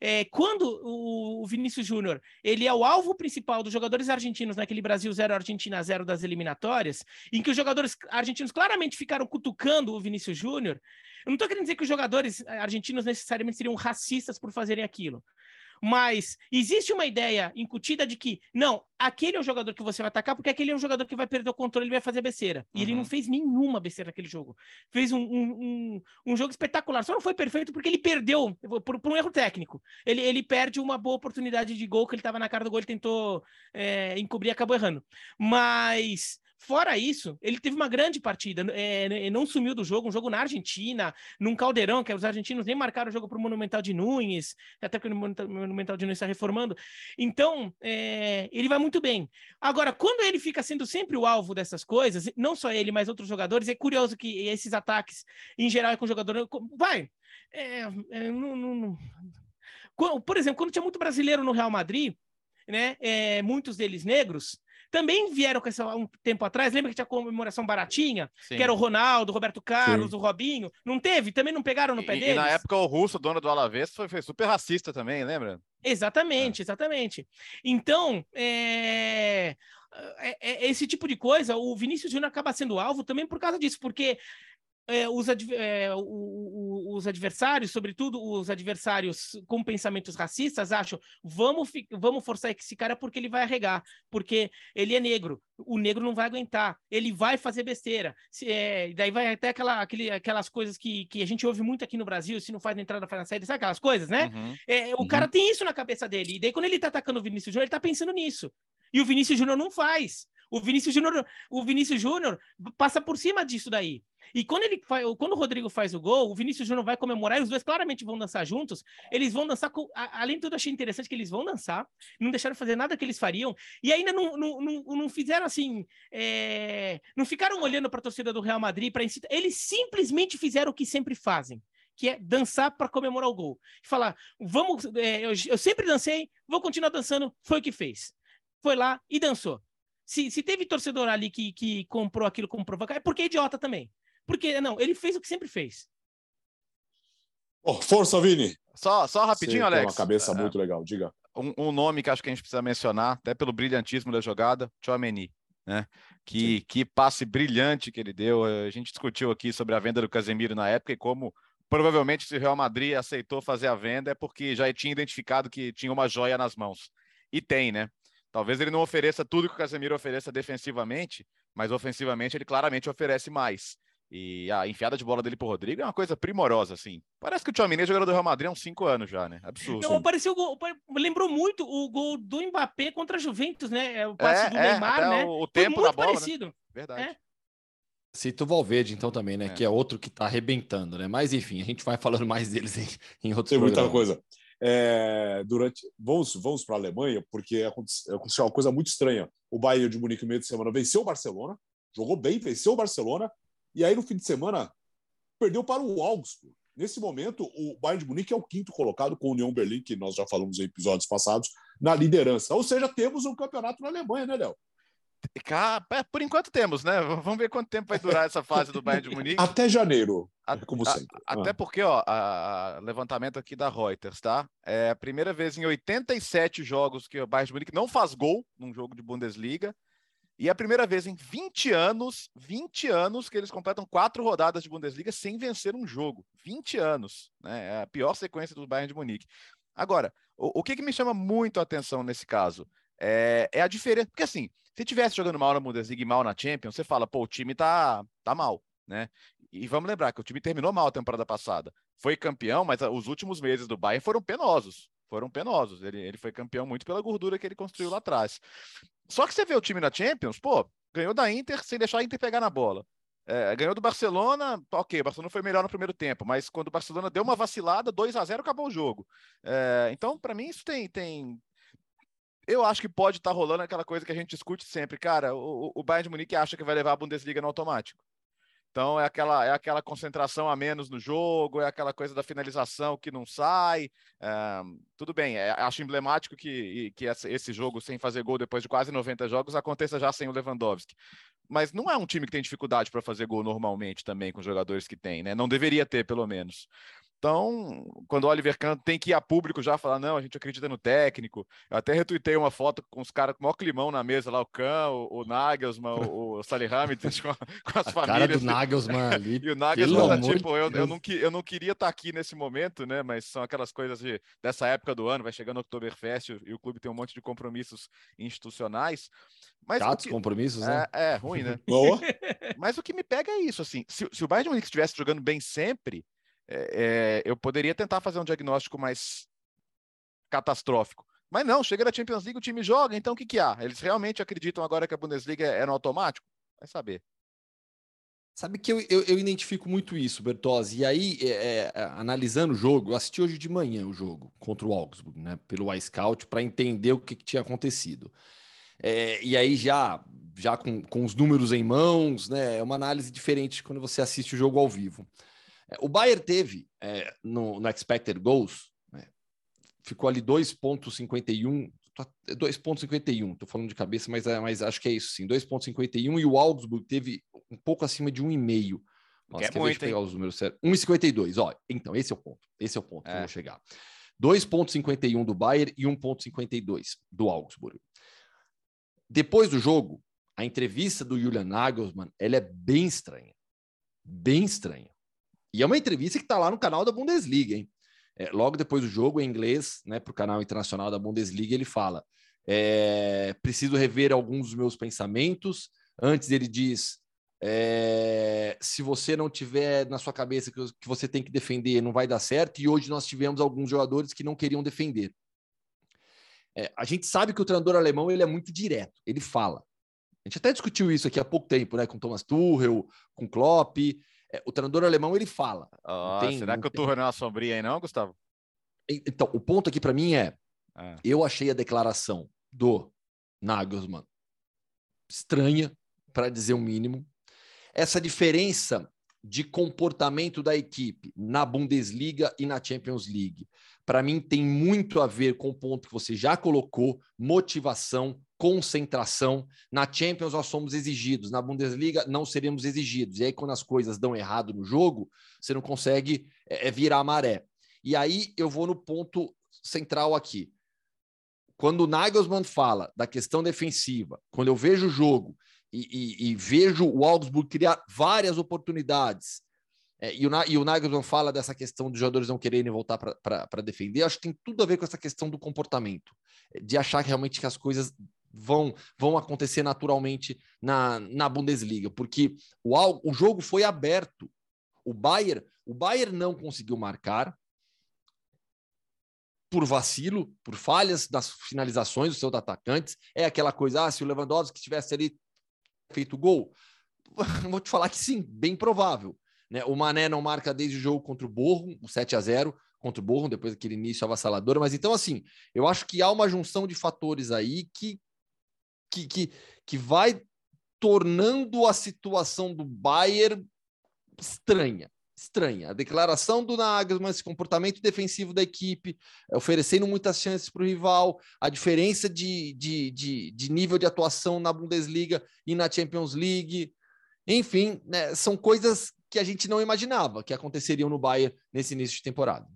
É, quando o, Vinícius Júnior ele é o alvo principal dos jogadores argentinos naquele Brasil 0 Argentina 0 das eliminatórias, em que os jogadores argentinos claramente ficaram cutucando o Vinícius Júnior, eu não estou querendo dizer que os jogadores argentinos necessariamente seriam racistas por fazerem aquilo. Mas existe uma ideia incutida de que, não, aquele é o jogador que você vai atacar, porque aquele é um jogador que vai perder o controle, ele vai fazer besteira. E uhum. ele não uhum. fez nenhuma besteira naquele jogo. Fez um, um, um, um, jogo espetacular. Só não foi perfeito porque ele perdeu por, por, um erro técnico. Ele, ele perde uma boa oportunidade de gol que ele estava na cara do gol, ele tentou é, encobrir e acabou errando. Mas Fora isso, ele teve uma grande partida, é, não sumiu do jogo, um jogo na Argentina, num caldeirão, que os argentinos nem marcaram o jogo para o Monumental de Nunes, até porque o Monumental de Nunes está reformando. Então, é, ele vai muito bem. Agora, quando ele fica sendo sempre o alvo dessas coisas, não só ele, mas outros jogadores, é curioso que esses ataques, em geral, é com jogador. Vai! É, é não, não, não. Por exemplo, quando tinha muito brasileiro no Real Madrid, né, é, muitos deles negros, também vieram com essa um tempo atrás. Lembra que tinha comemoração baratinha? Sim. Que era o Ronaldo, o Roberto Carlos, Sim. o Robinho. Não teve? Também não pegaram no pé e, deles? E na época o russo, dono do Alavés, foi, foi super racista também, lembra? Exatamente, é. exatamente. Então, é... É, é... esse tipo de coisa, o Vinícius Júnior acaba sendo alvo também por causa disso, porque é, os, é, o, o, os, adversários, sobretudo os adversários com pensamentos racistas, acham vamos, vamos forçar esse cara porque ele vai arregar, porque ele é negro, o negro não vai aguentar, ele vai fazer besteira. Se, é, daí vai até aquela, aquele, aquelas coisas que, que a gente ouve muito aqui no Brasil, se não faz na entrada, faz na saída, sabe aquelas coisas, né? Uhum. É, o uhum. cara tem isso na cabeça dele, e daí quando ele tá atacando o Vinícius Júnior, ele tá pensando nisso. E o Vinícius Júnior não faz. O Vinícius Júnior, o Vinícius Júnior passa por cima disso daí. E quando ele faz, quando o Rodrigo faz o gol, o Vinícius Júnior vai comemorar e os dois claramente vão dançar juntos. Eles vão dançar com, além de tudo, achei interessante que eles vão dançar, não deixaram fazer nada que eles fariam e ainda não, não, não, não fizeram assim, é, não ficaram olhando para a torcida do Real Madrid para incitar. Eles simplesmente fizeram o que sempre fazem que é dançar para comemorar o gol. Falar, vamos, é, eu, eu, sempre dancei, vou continuar dançando, foi o que fez. Foi lá e dançou. Se, se teve torcedor ali que, que comprou aquilo como provocar, é porque é idiota também. Porque, não, ele fez o que sempre fez. Oh, força, Vini! Só, só rapidinho, Você Alex. Tem uma cabeça é, muito legal, diga. Um, um, nome que acho que a gente precisa mencionar, até pelo brilhantismo da jogada, Chouameni. Né? Que, que passe brilhante que ele deu. A gente discutiu aqui sobre a venda do Casemiro na época e como provavelmente se o Real Madrid aceitou fazer a venda é porque já tinha identificado que tinha uma joia nas mãos. E tem, né? Talvez ele não ofereça tudo que o Casemiro ofereça defensivamente, mas ofensivamente ele claramente oferece mais. E a enfiada de bola dele pro Rodrigo é uma coisa primorosa, assim. Parece que o Tchouameni é jogador do Real Madrid há uns cinco anos já, né? Absurdo. Não, pareceu gol, lembrou muito o gol do Mbappé contra a Juventus, né? É o passe é, do é, Neymar, né? O, o tempo da bola, né? parecido. Né? Verdade. É. Cita o Valverde, então, também, né? É. Que é outro que tá arrebentando, né? Mas, enfim, a gente vai falando mais deles em, em outros Tem muita coisa. É, durante vamos vamos para a Alemanha porque aconteceu uma coisa muito estranha. O Bayern de Munique no meio de semana venceu o Barcelona, jogou bem, venceu o Barcelona e aí no fim de semana perdeu para o Augsburg. Nesse momento, o Bayern de Munique é o quinto colocado com o União Berlim, que nós já falamos em episódios passados, na liderança. Ou seja, temos um campeonato na Alemanha, né, Léo? É, por enquanto temos, né? Vamos ver quanto tempo vai durar essa fase do Bayern de Munique. Até janeiro, a, como sempre. Até ah. porque, ó, a, levantamento aqui da Reuters, tá? É a primeira vez em 87 jogos que o Bayern de Munique não faz gol num jogo de Bundesliga. E é a primeira vez em 20 anos, 20 anos, que eles completam quatro rodadas de Bundesliga sem vencer um jogo. 20 anos, né? É a pior sequência do Bayern de Munique. Agora, o, o que, que me chama muito a atenção nesse caso? É, é a diferença. Porque assim, se tivesse jogando mal na Bundesliga e mal na Champions, você fala, pô, o time tá, tá mal, né? E vamos lembrar que o time terminou mal a temporada passada. Foi campeão, mas os últimos meses do Bayern foram penosos. Foram penosos. Ele, ele foi campeão muito pela gordura que ele construiu lá atrás. Só que você vê o time na Champions, pô, ganhou da Inter sem deixar a Inter pegar na bola. É, ganhou do Barcelona, ok, o Barcelona foi melhor no primeiro tempo, mas quando o Barcelona deu uma vacilada, 2 a 0 acabou o jogo. É, então, para mim, isso tem, tem, eu acho que pode estar tá rolando aquela coisa que a gente discute sempre, cara. O, o Bayern de Munique acha que vai levar a Bundesliga no automático. Então é aquela, é aquela concentração a menos no jogo, é aquela coisa da finalização que não sai. É, tudo bem, é, acho emblemático que, que esse jogo sem fazer gol depois de quase 90 jogos aconteça já sem o Lewandowski. Mas não é um time que tem dificuldade para fazer gol normalmente também com os jogadores que tem, né? Não deveria ter, pelo menos. Então, quando o Oliver Kahn tem que ir a público já falar, não, a gente acredita no técnico. Eu até retuitei uma foto com os caras com o maior climão na mesa lá, o Kahn, o, o Nagelsmann, o, o Salihamidzic com, com as a famílias. Cara do Nagelsmann ali. e o Nagelsmann, tá, tipo, eu, eu, não, eu não queria estar tá aqui nesse momento, né? Mas são aquelas coisas de, dessa época do ano, vai chegando o Oktoberfest e o clube tem um monte de compromissos institucionais. Mas Chatos que, compromissos, né? É, é ruim, né? Boa. Mas o que me pega é isso, assim, se, se o Bayern de Munique estivesse jogando bem sempre, é, é, eu poderia tentar fazer um diagnóstico mais catastrófico. Mas não, chega na Champions League, o time joga, então o que, que há? Eles realmente acreditam agora que a Bundesliga é no automático? Vai saber. Sabe que eu, eu, eu identifico muito isso, Bertozzi. E aí, é, é, analisando o jogo, eu assisti hoje de manhã o jogo contra o Augsburg, né, pelo iScout, para entender o que, que tinha acontecido. É, e aí, já, já com, com os números em mãos, né, é uma análise diferente quando você assiste o jogo ao vivo. É, o Bayern teve é, no, no expected goals, né, ficou ali 2,51. 2,51, estou falando de cabeça, mas, é, mas acho que é isso sim, 2,51 e o Augsburg teve um pouco acima de 1,5. Nossa, que é muito, pegar os números certos. 1,52, ó. Então, esse é o ponto. Esse é o ponto é. que eu vou chegar. 2,51 do Bayern e 1,52 do Augsburg. Depois do jogo, a entrevista do Julian Nagelsmann, ela é bem estranha. Bem estranha. E é uma entrevista que está lá no canal da Bundesliga, hein? É, logo depois do jogo, em inglês, né, para o canal internacional da Bundesliga, ele fala: é, preciso rever alguns dos meus pensamentos. Antes ele diz: é, se você não tiver na sua cabeça que, que você tem que defender, não vai dar certo. E hoje nós tivemos alguns jogadores que não queriam defender. É, a gente sabe que o treinador alemão ele é muito direto, ele fala. A gente até discutiu isso aqui há pouco tempo, né, com Thomas Tuchel, com Klopp. É, o treinador alemão ele fala. Oh, tem, será que o não é uma sombria aí, não, Gustavo? Então, o ponto aqui para mim é: é. eu achei a declaração do Nagelsmann estranha, para dizer o mínimo. Essa diferença de comportamento da equipe na Bundesliga e na Champions League, para mim tem muito a ver com o ponto que você já colocou, motivação, concentração. Na Champions nós somos exigidos, na Bundesliga não seremos exigidos. E aí quando as coisas dão errado no jogo, você não consegue é, é virar a maré. E aí eu vou no ponto central aqui. Quando o Nagelsmann fala da questão defensiva, quando eu vejo o jogo e, e, e vejo o Augsburg criar várias oportunidades, é, e, o, e o Nagelsmann fala dessa questão dos jogadores não quererem voltar para defender, acho que tem tudo a ver com essa questão do comportamento, de achar realmente que as coisas vão, vão acontecer naturalmente na, na Bundesliga, porque o, o jogo foi aberto. O Bayern, o Bayern não conseguiu marcar, por vacilo, por falhas das finalizações dos seus atacantes. É aquela coisa, ah, se o Lewandowski tivesse ali feito gol, vou te falar que sim, bem provável. Né? O Mané não marca desde o jogo contra o Borro, o 7 a 0 contra o Borro, depois daquele início avassalador. Mas então, assim, eu acho que há uma junção de fatores aí que, que, que, que vai tornando a situação do Bayern estranha estranha. A declaração do Nagelsmann, esse comportamento defensivo da equipe, é, oferecendo muitas chances para o rival, a diferença de, de, de, de, nível de atuação na Bundesliga e na Champions League. Enfim, né, são coisas que a gente não imaginava que aconteceriam no Bayern nesse início de temporada.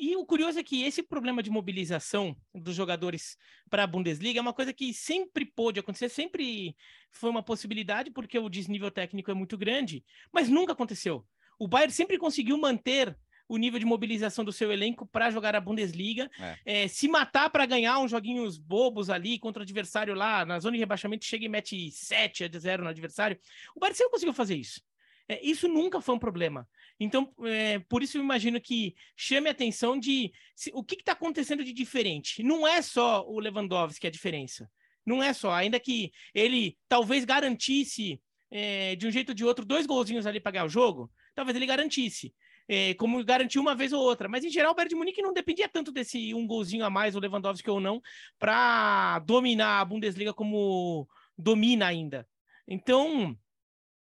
E o curioso é que esse problema de mobilização dos jogadores para a Bundesliga é uma coisa que sempre pôde acontecer, sempre foi uma possibilidade, porque o desnível técnico é muito grande, mas nunca aconteceu. O Bayern sempre conseguiu manter o nível de mobilização do seu elenco para jogar a Bundesliga, é. É, se matar para ganhar uns joguinhos bobos ali contra o adversário lá na zona de rebaixamento, chega e mete 7 a 0 no adversário. O Bayern sempre conseguiu fazer isso. É, isso nunca foi um problema. Então, é, por isso eu imagino que chame a atenção de se, o que está acontecendo de diferente. Não é só o Lewandowski a diferença. Não é só, ainda que ele talvez garantisse é, de um jeito ou de outro dois golzinhos ali para ganhar o jogo, talvez ele garantisse. É, como garantiu uma vez ou outra. Mas em geral, o Bayern de Munique não dependia tanto desse um golzinho a mais, o Lewandowski ou não, para dominar a Bundesliga como domina ainda. Então,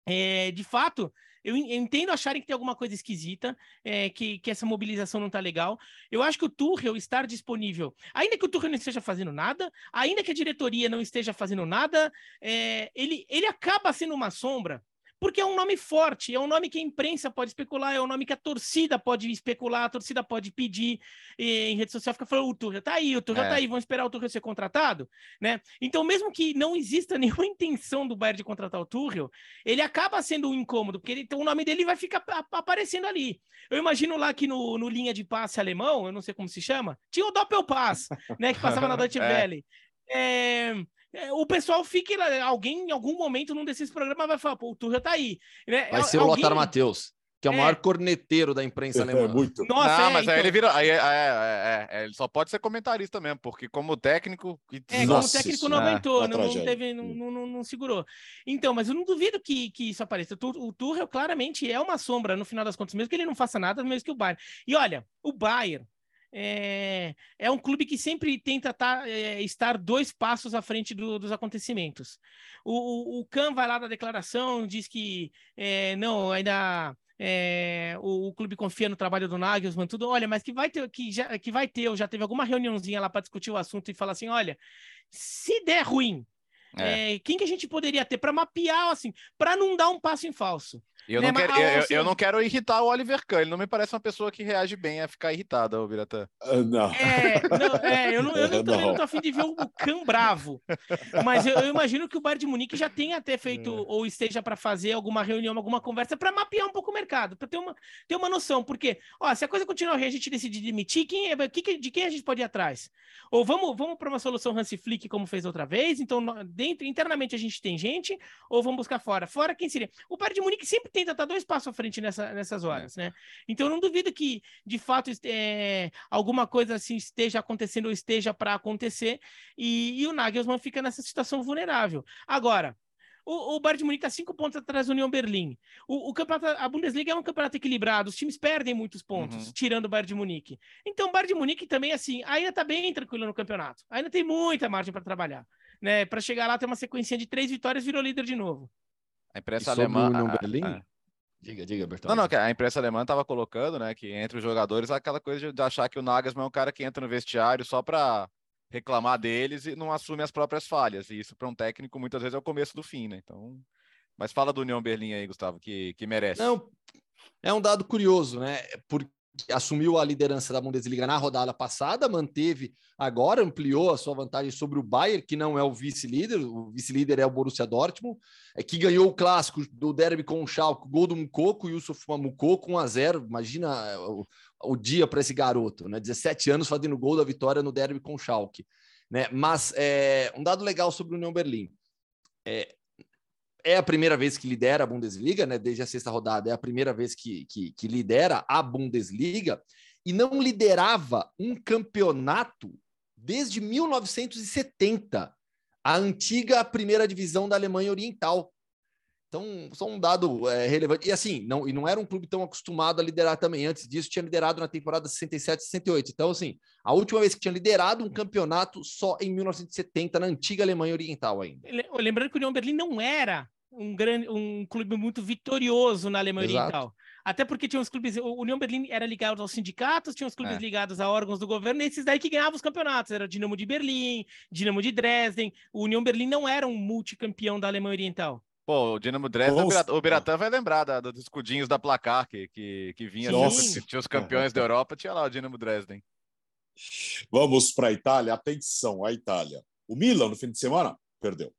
é, de fato, eu, entendo acharem que tem alguma coisa esquisita, é, que, que essa mobilização não está legal. Eu acho que o Tuchel estar disponível, ainda que o Tuchel não esteja fazendo nada, ainda que a diretoria não esteja fazendo nada, é, ele, ele acaba sendo uma sombra porque é um nome forte, é um nome que a imprensa pode especular, é um nome que a torcida pode especular, a torcida pode pedir em rede social, fica falando, o Turra tá aí, o Turra é. tá aí, vamos esperar o Turra ser contratado, né? Então, mesmo que não exista nenhuma intenção do Bayern de contratar o Tuchel, ele acaba sendo um incômodo, porque ele, então, o nome dele vai ficar aparecendo ali. Eu imagino lá que no, no linha de passe alemão, eu não sei como se chama, tinha o Doppelpass, né, que passava na Deutsche Welle. é. É, é, o pessoal fica, alguém em algum momento num desses programas vai falar, pô, o Tuchel tá aí. Né? Vai ser alguém... o Lothar Matheus. Que é o é. maior corneteiro da imprensa é, alemã. É, muito. Nossa, não, mas então... aí ele vira. Aí, é, ele só pode ser comentarista mesmo, porque como técnico. É, Nossa, como técnico não aguentou, não, não, teve, não, não, não, segurou. Então, mas eu não duvido que, que isso apareça. O Tuchel claramente é uma sombra, no final das contas, mesmo que ele não faça nada, mesmo que o Bayern. E olha, o Bayern é, é um clube que sempre tenta tá, é, estar dois passos à frente do, dos acontecimentos. O, o, o Kahn vai lá da declaração, diz que é, não, ainda é, o, o, clube confia no trabalho do Nagelsmann, tudo, olha, mas que vai ter, que já, que vai ter, ou já teve alguma reuniãozinha lá para discutir o assunto e falar assim, olha, se der ruim, é. É, quem que a gente poderia ter para mapear, assim, para não dar um passo em falso? Eu, né? não quero, eu, eu, não quero irritar o Oliver Kahn, ele não me parece uma pessoa que reage bem a ficar irritada, o Biratã. Uh, não. É, não, é, eu, não, eu não, tô, não. tô afim de ver o, Kahn bravo, mas eu, eu, imagino que o Bayern de Munique já tenha até feito, é. ou esteja para fazer alguma reunião, alguma conversa, para mapear um pouco o mercado, para ter uma, ter uma noção, porque, ó, se a coisa continuar a gente decidir demitir, quem é, que, de quem a gente pode ir atrás? Ou vamos, vamos para uma solução Hansi Flick, como fez outra vez, então dentro, internamente a gente tem gente, ou vamos buscar fora? Fora quem seria? O Bayern de Munique sempre tenta estar dois passos à frente nessa, nessas horas, né? Então eu não duvido que, de fato, é, alguma coisa assim esteja acontecendo ou esteja para acontecer, e, e o Nagelsmann fica nessa situação vulnerável. Agora, O, o Bayern de Munique está cinco pontos atrás do União Berlim. O, o, campeonato, a Bundesliga é um campeonato equilibrado, os times perdem muitos pontos, uhum. tirando o Bayern de Munique. Então, o Bayern de Munique também, assim, ainda está bem tranquilo no campeonato. Ainda tem muita margem para trabalhar. Né? Para chegar lá, tem uma sequência de três vitórias, virou líder de novo. A imprensa alemã. União Berlim? Ah, Diga, diga, Bertão. Não, não, a imprensa alemã estava colocando, né, que entre os jogadores aquela coisa de achar que o Nagelsmann é um cara que entra no vestiário só para reclamar deles e não assume as próprias falhas. E isso para um técnico muitas vezes é o começo do fim, né? Então, mas fala do União Berlim aí, Gustavo, que, que merece. Não, é um dado curioso, né? Porque assumiu a liderança da Bundesliga na rodada passada, manteve agora, ampliou a sua vantagem sobre o Bayern, que não é o vice-líder, o vice-líder é o Borussia Dortmund, é que ganhou o clássico do derby com o Schalke, gol do Mukoko, Yusuf Mukoko, 1 a 0 imagina é, o, o dia para esse garoto, né? 17 anos fazendo gol da vitória no derby com o Schalke. Né? Mas é, um dado legal sobre o União Berlim. É, é a primeira vez que lidera a Bundesliga, né? Desde a sexta rodada, é a primeira vez que, que, que lidera a Bundesliga e não liderava um campeonato desde 1970, a antiga primeira divisão da Alemanha Oriental. Então, só um dado é, relevante. E assim, não, e não era um clube tão acostumado a liderar também. Antes disso, tinha liderado na temporada 67, 68. Então, assim, a última vez que tinha liderado um campeonato só em 1970, na antiga Alemanha Oriental ainda. Lembrando que o União Berlim não era um, grande, um clube muito vitorioso na Alemanha Exato. Oriental. Até porque tinha uns clubes. O União Berlim era ligado aos sindicatos, tinha uns clubes é. ligados a órgãos do governo, e esses daí que ganhavam os campeonatos. Era o Dinamo de Berlim, Dinamo de Dresden. O União Berlim não era um multicampeão da Alemanha Oriental. Pô, o Dinamo Dresden, Nossa. o Biratã vai lembrar da, dos escudinhos da placar que, que, que vinha, assim, tinha os campeões da Europa, tinha lá o Dinamo Dresden. Vamos para a Itália, atenção, a Itália. O Milan, no fim de semana, perdeu.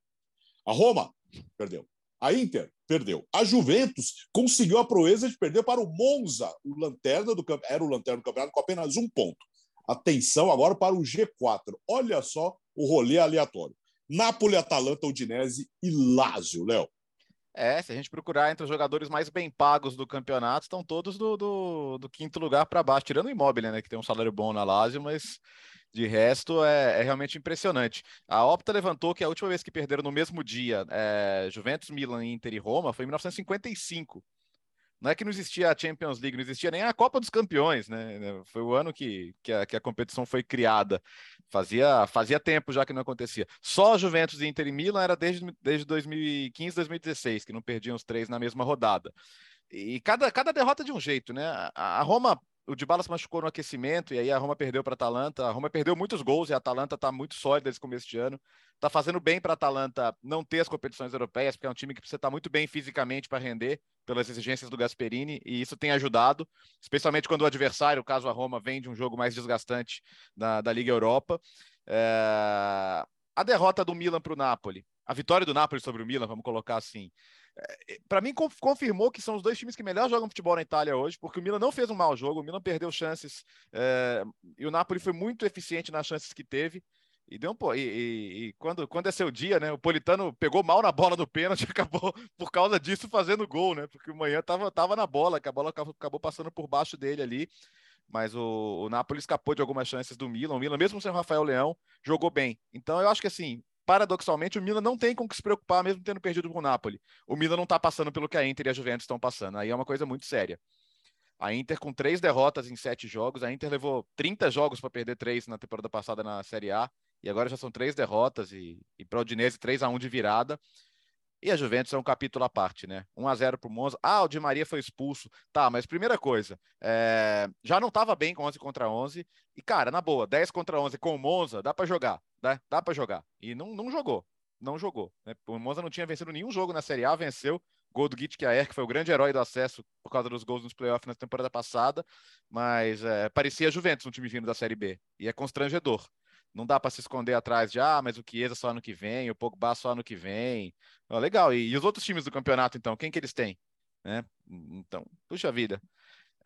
A Roma, perdeu. A Inter, perdeu. A Juventus conseguiu a proeza de perder para o Monza, o lanterna do era o lanterna do campeonato com apenas um ponto. Atenção agora para o G4. Olha só o rolê aleatório. Napoli, Atalanta, Udinese e Lazio, Léo. É, se a gente procurar entre os jogadores mais bem pagos do campeonato, estão todos do, do, do quinto lugar para baixo, tirando o Immobile, né, que tem um salário bom na Lazio, mas de resto é, é, realmente impressionante. A Opta levantou que a última vez que perderam no mesmo dia é, Juventus, Milan, Inter e Roma foi em 1955. Não é que não existia a Champions League, não existia nem a Copa dos Campeões, né? Foi o ano que, que, a, que a competição foi criada. Fazia, fazia tempo já que não acontecia. Só Juventus, Inter e Milan era desde, desde 2015, 2016, que não perdiam os três na mesma rodada. E cada, cada derrota de um jeito, né? A, a Roma o Dybala se machucou no aquecimento e aí a Roma perdeu para a Atalanta. A Roma perdeu muitos gols e a Atalanta está muito sólida desde começo de ano. Está fazendo bem para a Atalanta não ter as competições europeias, porque é um time que precisa estar tá muito bem fisicamente para render pelas exigências do Gasperini e isso tem ajudado, especialmente quando o adversário, caso a Roma, vem de um jogo mais desgastante da, da Liga Europa. É... A derrota do Milan para o Napoli, a vitória do Napoli sobre o Milan, vamos colocar assim, é, para mim confirmou que são os dois times que melhor jogam futebol na Itália hoje, porque o Milan não fez um mau jogo, o Milan perdeu chances é, e o Napoli foi muito eficiente nas chances que teve. E deu um pô, e, e, e, quando, quando é seu dia, né? O Politano pegou mal na bola do pênalti, acabou por causa disso fazendo gol, né? Porque o manhã tava, tava na bola, que a bola acabou passando por baixo dele ali. Mas o, o Napoli escapou de algumas chances do Milan. O Milan, mesmo sem o Rafael Leão, jogou bem. Então eu acho que assim, paradoxalmente, o Milan não tem com que se preocupar, mesmo tendo perdido com o Napoli. O Milan não está passando pelo que a Inter e a Juventus estão passando. Aí é uma coisa muito séria. A Inter, com três derrotas em sete jogos, a Inter levou 30 jogos para perder três na temporada passada na Série A, e agora já são três derrotas, e, e para o Udinese 3 a 1 de virada. E a Juventus é um capítulo à parte, né? 1 a 0 para o Monza. Ah, o Di Maria foi expulso. Tá, mas primeira coisa, é... já não estava bem com 11 contra 11. E, cara, na boa, 10 contra 11 com o Monza, dá para jogar né? Dá para jogar. E não, não jogou. Não jogou. Né? O Monza não tinha vencido nenhum jogo na Série A, venceu. Gol do Git que foi o grande herói do acesso por causa dos gols nos playoffs na temporada passada. Mas é, parecia Juventus, um time vindo da Série B. E é constrangedor. Não dá para se esconder atrás de, ah, mas o Chiesa só ano que vem, o Pogba só ano que vem. Oh, legal. E, e, os outros times do campeonato, então? Quem que eles têm? Né? Então, puxa vida.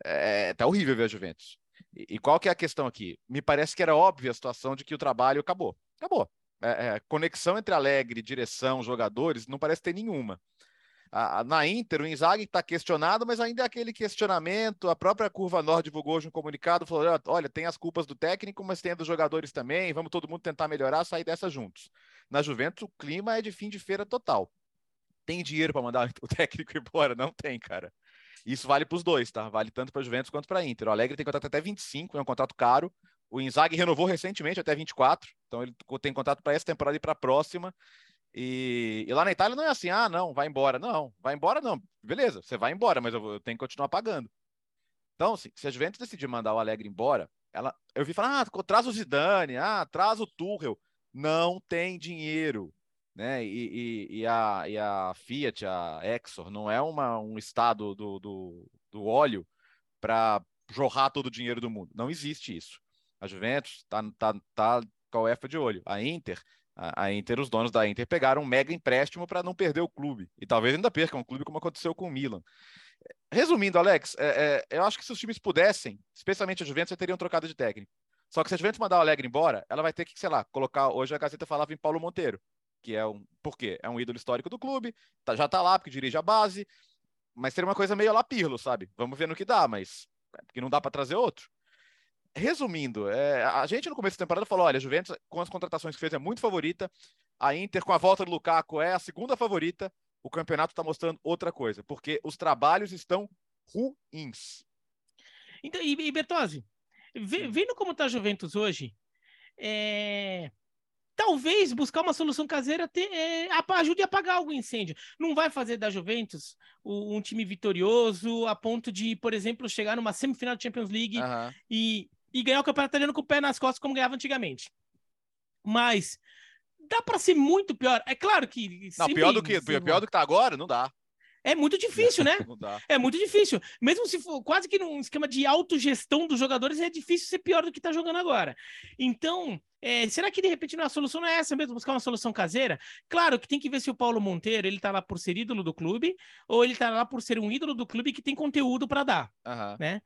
É, tá horrível ver a Juventus. E, e qual que é a questão aqui? Me parece que era óbvia a situação de que o trabalho acabou acabou. É, é, conexão entre Alegre, direção, jogadores, não parece ter nenhuma. A, a, na Inter, o Inzaghi está questionado, mas ainda é aquele questionamento. A própria Curva Norte divulgou hoje um comunicado, falou: olha, tem as culpas do técnico, mas tem a dos jogadores também, vamos todo mundo tentar melhorar, sair dessa juntos. Na Juventus, o clima é de fim de feira total. Tem dinheiro para mandar o técnico embora? Não tem, cara. Isso vale para os dois, tá? Vale tanto para Juventus quanto para Inter. O Alegre tem contrato até 25, é um contrato caro. O Inzaghi renovou recentemente até 24, então ele tem contrato para essa temporada e para a próxima. E, e, lá na Itália não é assim, ah, não, vai embora. Não, vai embora não. Beleza, você vai embora, mas eu, eu tenho que continuar pagando. Então, assim, se a Juventus decidir mandar o Alegre embora, ela, eu vi falar, ah, traz o Zidane, ah, traz o Tuchel. Não tem dinheiro né? E, e, e, a, e a Fiat, a Exor, não é uma, um estado do, do, do óleo para jorrar todo o dinheiro do mundo. Não existe isso. A Juventus está tá, tá com a UEFA de olho. A Inter, a, Inter, os donos da Inter pegaram um mega empréstimo para não perder o clube. E talvez ainda percam o clube como aconteceu com o Milan. Resumindo, Alex, é, é, eu acho que se os times pudessem, especialmente a Juventus, teriam trocado de técnico. Só que se a Juventus mandar o Alegre embora, ela vai ter que, sei lá, colocar. Hoje a Gazeta falava em Paulo Monteiro que é um. Por quê? É um ídolo histórico do clube, tá, já tá lá, porque dirige a base, mas seria uma coisa meio lá pirlo, sabe? Vamos ver no que dá, mas. É, porque não dá para trazer outro. Resumindo, é, a gente no começo da temporada falou: olha, a Juventus, com as contratações que fez, é muito favorita. A Inter, com a volta do Lukaku, é a segunda favorita. O campeonato está mostrando outra coisa, porque os trabalhos estão ruins. Então, e, e Bertozzi, vendo como está a Juventus hoje, é talvez buscar uma solução caseira te, é, ajude a apagar algum incêndio. Não vai fazer da Juventus um time vitorioso a ponto de, por exemplo, chegar numa semifinal de Champions League uhum. e, e ganhar o campeonato italiano com o pé nas costas, como ganhava antigamente. Mas dá para ser muito pior. É claro que. Não, pior do que, pior do que tá agora, não dá. É muito difícil, né? É muito difícil. Mesmo se for quase que num esquema de autogestão dos jogadores, é difícil ser pior do que está jogando agora. Então, é, será que de repente a solução não é essa mesmo, buscar uma solução caseira? Claro que tem que ver se o Paulo Monteiro ele tá lá por ser ídolo do clube ou ele tá lá por ser um ídolo do clube que tem conteúdo para dar, uhum. né?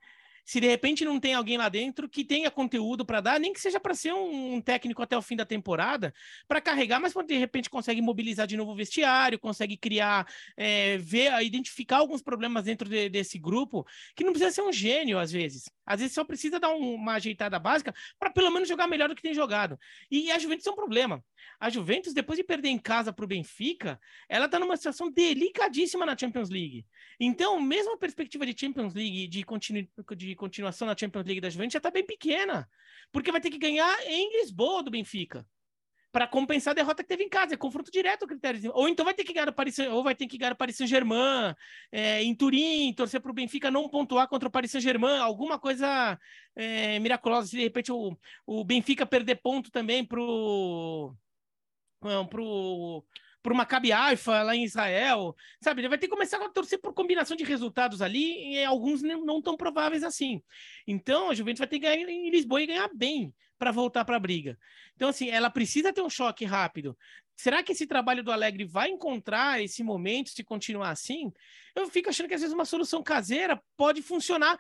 Se de repente não tem alguém lá dentro que tenha conteúdo para dar, nem que seja para ser um, técnico até o fim da temporada, para carregar, mas de repente consegue mobilizar de novo o vestiário, consegue criar, é, ver, identificar alguns problemas dentro de, desse grupo, que não precisa ser um gênio às vezes. Às vezes só precisa dar um, uma ajeitada básica para pelo menos jogar melhor do que tem jogado. E a Juventus é um problema. A Juventus, depois de perder em casa para o Benfica, ela está numa situação delicadíssima na Champions League. Então, mesmo a perspectiva de Champions League, de, continu continuação na Champions League da Juventus, já está bem pequena. Porque vai ter que ganhar em Lisboa do Benfica para compensar a derrota que teve em casa. É confronto direto o critério. Ou então vai ter que ganhar o Paris, ou vai ter que ganhar o Paris Saint-Germain é, em Turim, torcer para o Benfica não pontuar contra o Paris Saint-Germain, alguma coisa é, miraculosa. Se de repente o, o Benfica perder ponto também pro pro por Maccabi Haifa lá em Israel, sabe? Ele vai ter que começar a torcer por combinação de resultados ali, e alguns não tão prováveis assim. Então, a Juventus vai ter que ganhar em Lisboa e ganhar bem para voltar para a briga. Então, assim, ela precisa ter um choque rápido. Será que esse trabalho do Alegre vai encontrar esse momento se continuar assim? Eu fico achando que às vezes uma solução caseira pode funcionar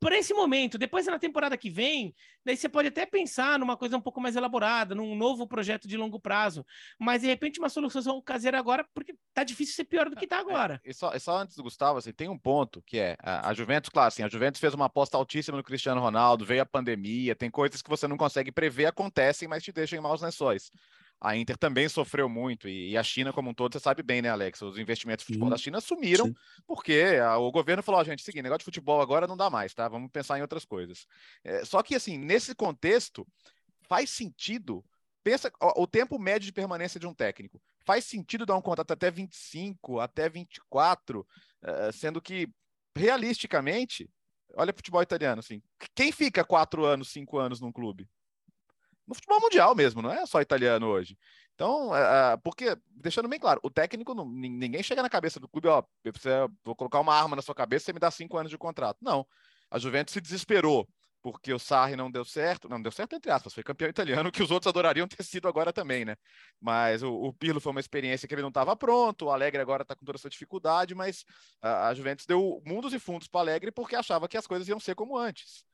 para esse momento, depois na temporada que vem, daí você pode até pensar numa coisa um pouco mais elaborada, num novo projeto de longo prazo, mas de repente uma solução caseira agora, porque tá difícil ser pior do que tá é, agora. É, e, só, e só antes do Gustavo, assim, tem um ponto que é a, a Juventus, claro, assim, a Juventus fez uma aposta altíssima no Cristiano Ronaldo, veio a pandemia, tem coisas que você não consegue prever, acontecem, mas te deixam em maus lençóis a Inter também sofreu muito, e, a China como um todo, você sabe bem, né, Alex? Os investimentos de futebol da China sumiram, Sim. porque a, o governo falou, oh, gente, seguinte, negócio de futebol agora não dá mais, tá? Vamos pensar em outras coisas. É, só que, assim, nesse contexto, faz sentido, pensa o, o tempo médio de permanência de um técnico, faz sentido dar um contrato até 25, até 24, uh, eh, sendo que, realisticamente, olha o futebol italiano, assim, quem fica quatro anos, cinco anos num clube? No futebol mundial mesmo, não é só italiano hoje. Então, é, é, porque, deixando bem claro, o técnico, ninguém chega na cabeça do clube, ó, vou colocar uma arma na sua cabeça e me dá cinco anos de contrato. Não. A Juventus se desesperou porque o Sarri não deu certo, não deu certo entre aspas, foi campeão italiano, que os outros adorariam ter sido agora também, né? Mas o, o Pirlo foi uma experiência que ele não estava pronto, o Alegre agora está com toda essa dificuldade, mas a, a Juventus deu mundos e fundos para o Alegre porque achava que as coisas iam ser como antes.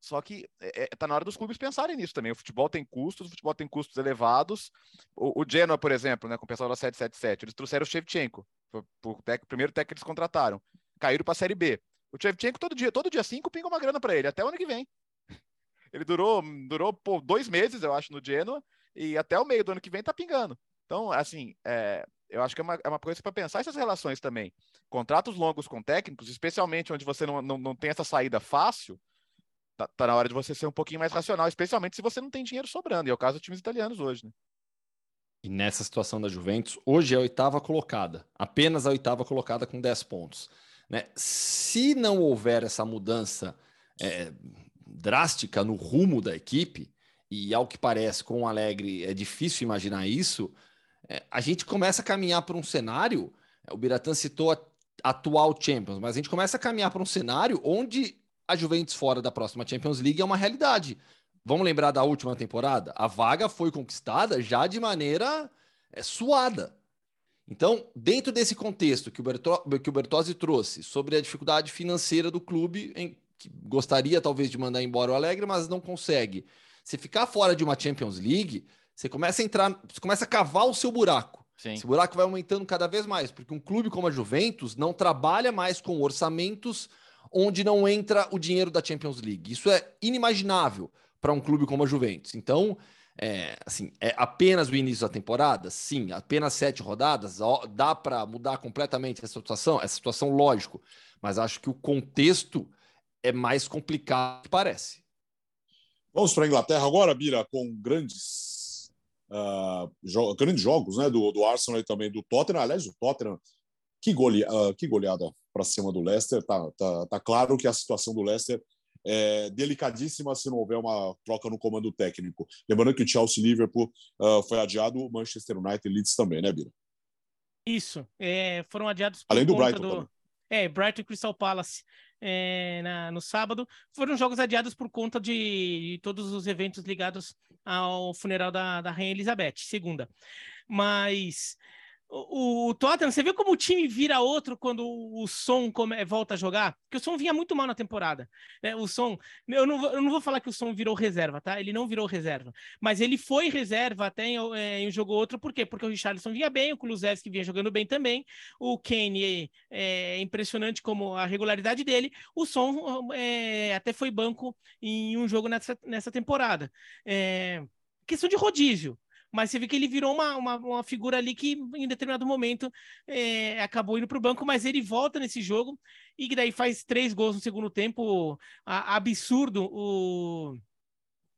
Só que é, é, tá na hora dos clubes pensarem nisso também. O futebol tem custos, o futebol tem custos elevados. O, o Genoa, por exemplo, né, com o pessoal da 777, eles trouxeram o Shevchenko, o primeiro técnico que eles contrataram. Caíram para a Série B. O Shevchenko todo dia, todo dia 5 pinga uma grana para ele, até o ano que vem. Ele durou, durou pô, dois meses, eu acho, no Genoa, e até o meio do ano que vem tá pingando. Então, assim, é, eu acho que é uma, é uma coisa para pensar essas relações também. Contratos longos com técnicos, especialmente onde você não, não, não tem essa saída fácil, tá, tá, na hora de você ser um pouquinho mais racional, especialmente se você não tem dinheiro sobrando. E é o caso dos times italianos hoje, né? E nessa situação da Juventus, hoje é a oitava colocada, apenas a oitava colocada com 10 pontos. Né? Se não houver essa mudança é, drástica no rumo da equipe, e ao que parece com o Alegre é difícil imaginar isso, é, a gente começa a caminhar para um cenário. O Biratan citou a atual Champions, mas a gente começa a caminhar para um cenário onde a Juventus fora da próxima Champions League é uma realidade. Vamos lembrar da última temporada? A vaga foi conquistada já de maneira é, suada. Então, dentro desse contexto que o, Berto, que o Bertozzi trouxe sobre a dificuldade financeira do clube, em, que gostaria talvez de mandar embora o Alegre, mas não consegue. Se ficar fora de uma Champions League, você começa a entrar, você começa a cavar o seu buraco. Sim. Esse buraco vai aumentando cada vez mais, porque um clube como a Juventus não trabalha mais com orçamentos onde não entra o dinheiro da Champions League. Isso é inimaginável para um clube como a Juventus. Então, é, assim, é apenas o início da temporada? Sim, apenas sete rodadas. Dá para mudar completamente essa situação? Essa situação, lógico. Mas acho que o contexto é mais complicado que parece. Vamos para a Inglaterra agora, Bira, com grandes, uh, jo grandes jogos né, do, do Arsenal e também do Tottenham. Aliás, o Tottenham, que, gole uh, que goleada para cima do Leicester. Tá, tá, tá claro que a situação do Leicester é delicadíssima se não houver uma troca no comando técnico. Lembrando que o Chelsea Liverpool uh, foi adiado, o Manchester United e Leeds também, né, Bira? Isso, é, foram adiados Além do Brighton do... Também. É, Brighton e Crystal Palace é, na, no sábado. Foram jogos adiados por conta de, de, todos os eventos ligados ao funeral da, da Rainha Elizabeth, segunda. Mas o, o, Tottenham, você viu como o time vira outro quando o, Som come, volta a jogar? Porque o Som vinha muito mal na temporada. Né? O Som, eu não, eu não vou falar que o Som virou reserva, tá? Ele não virou reserva. Mas ele foi reserva até em, em um jogo outro, por quê? Porque o Richarlison vinha bem, o Kulusevski vinha jogando bem também, o Kane é, é impressionante como a regularidade dele, o Som é, até foi banco em um jogo nessa, nessa temporada. É, questão de rodízio mas você vê que ele virou uma, uma, uma figura ali que em determinado momento é, acabou indo para o banco, mas ele volta nesse jogo e daí faz três gols no segundo tempo, a, absurdo. O,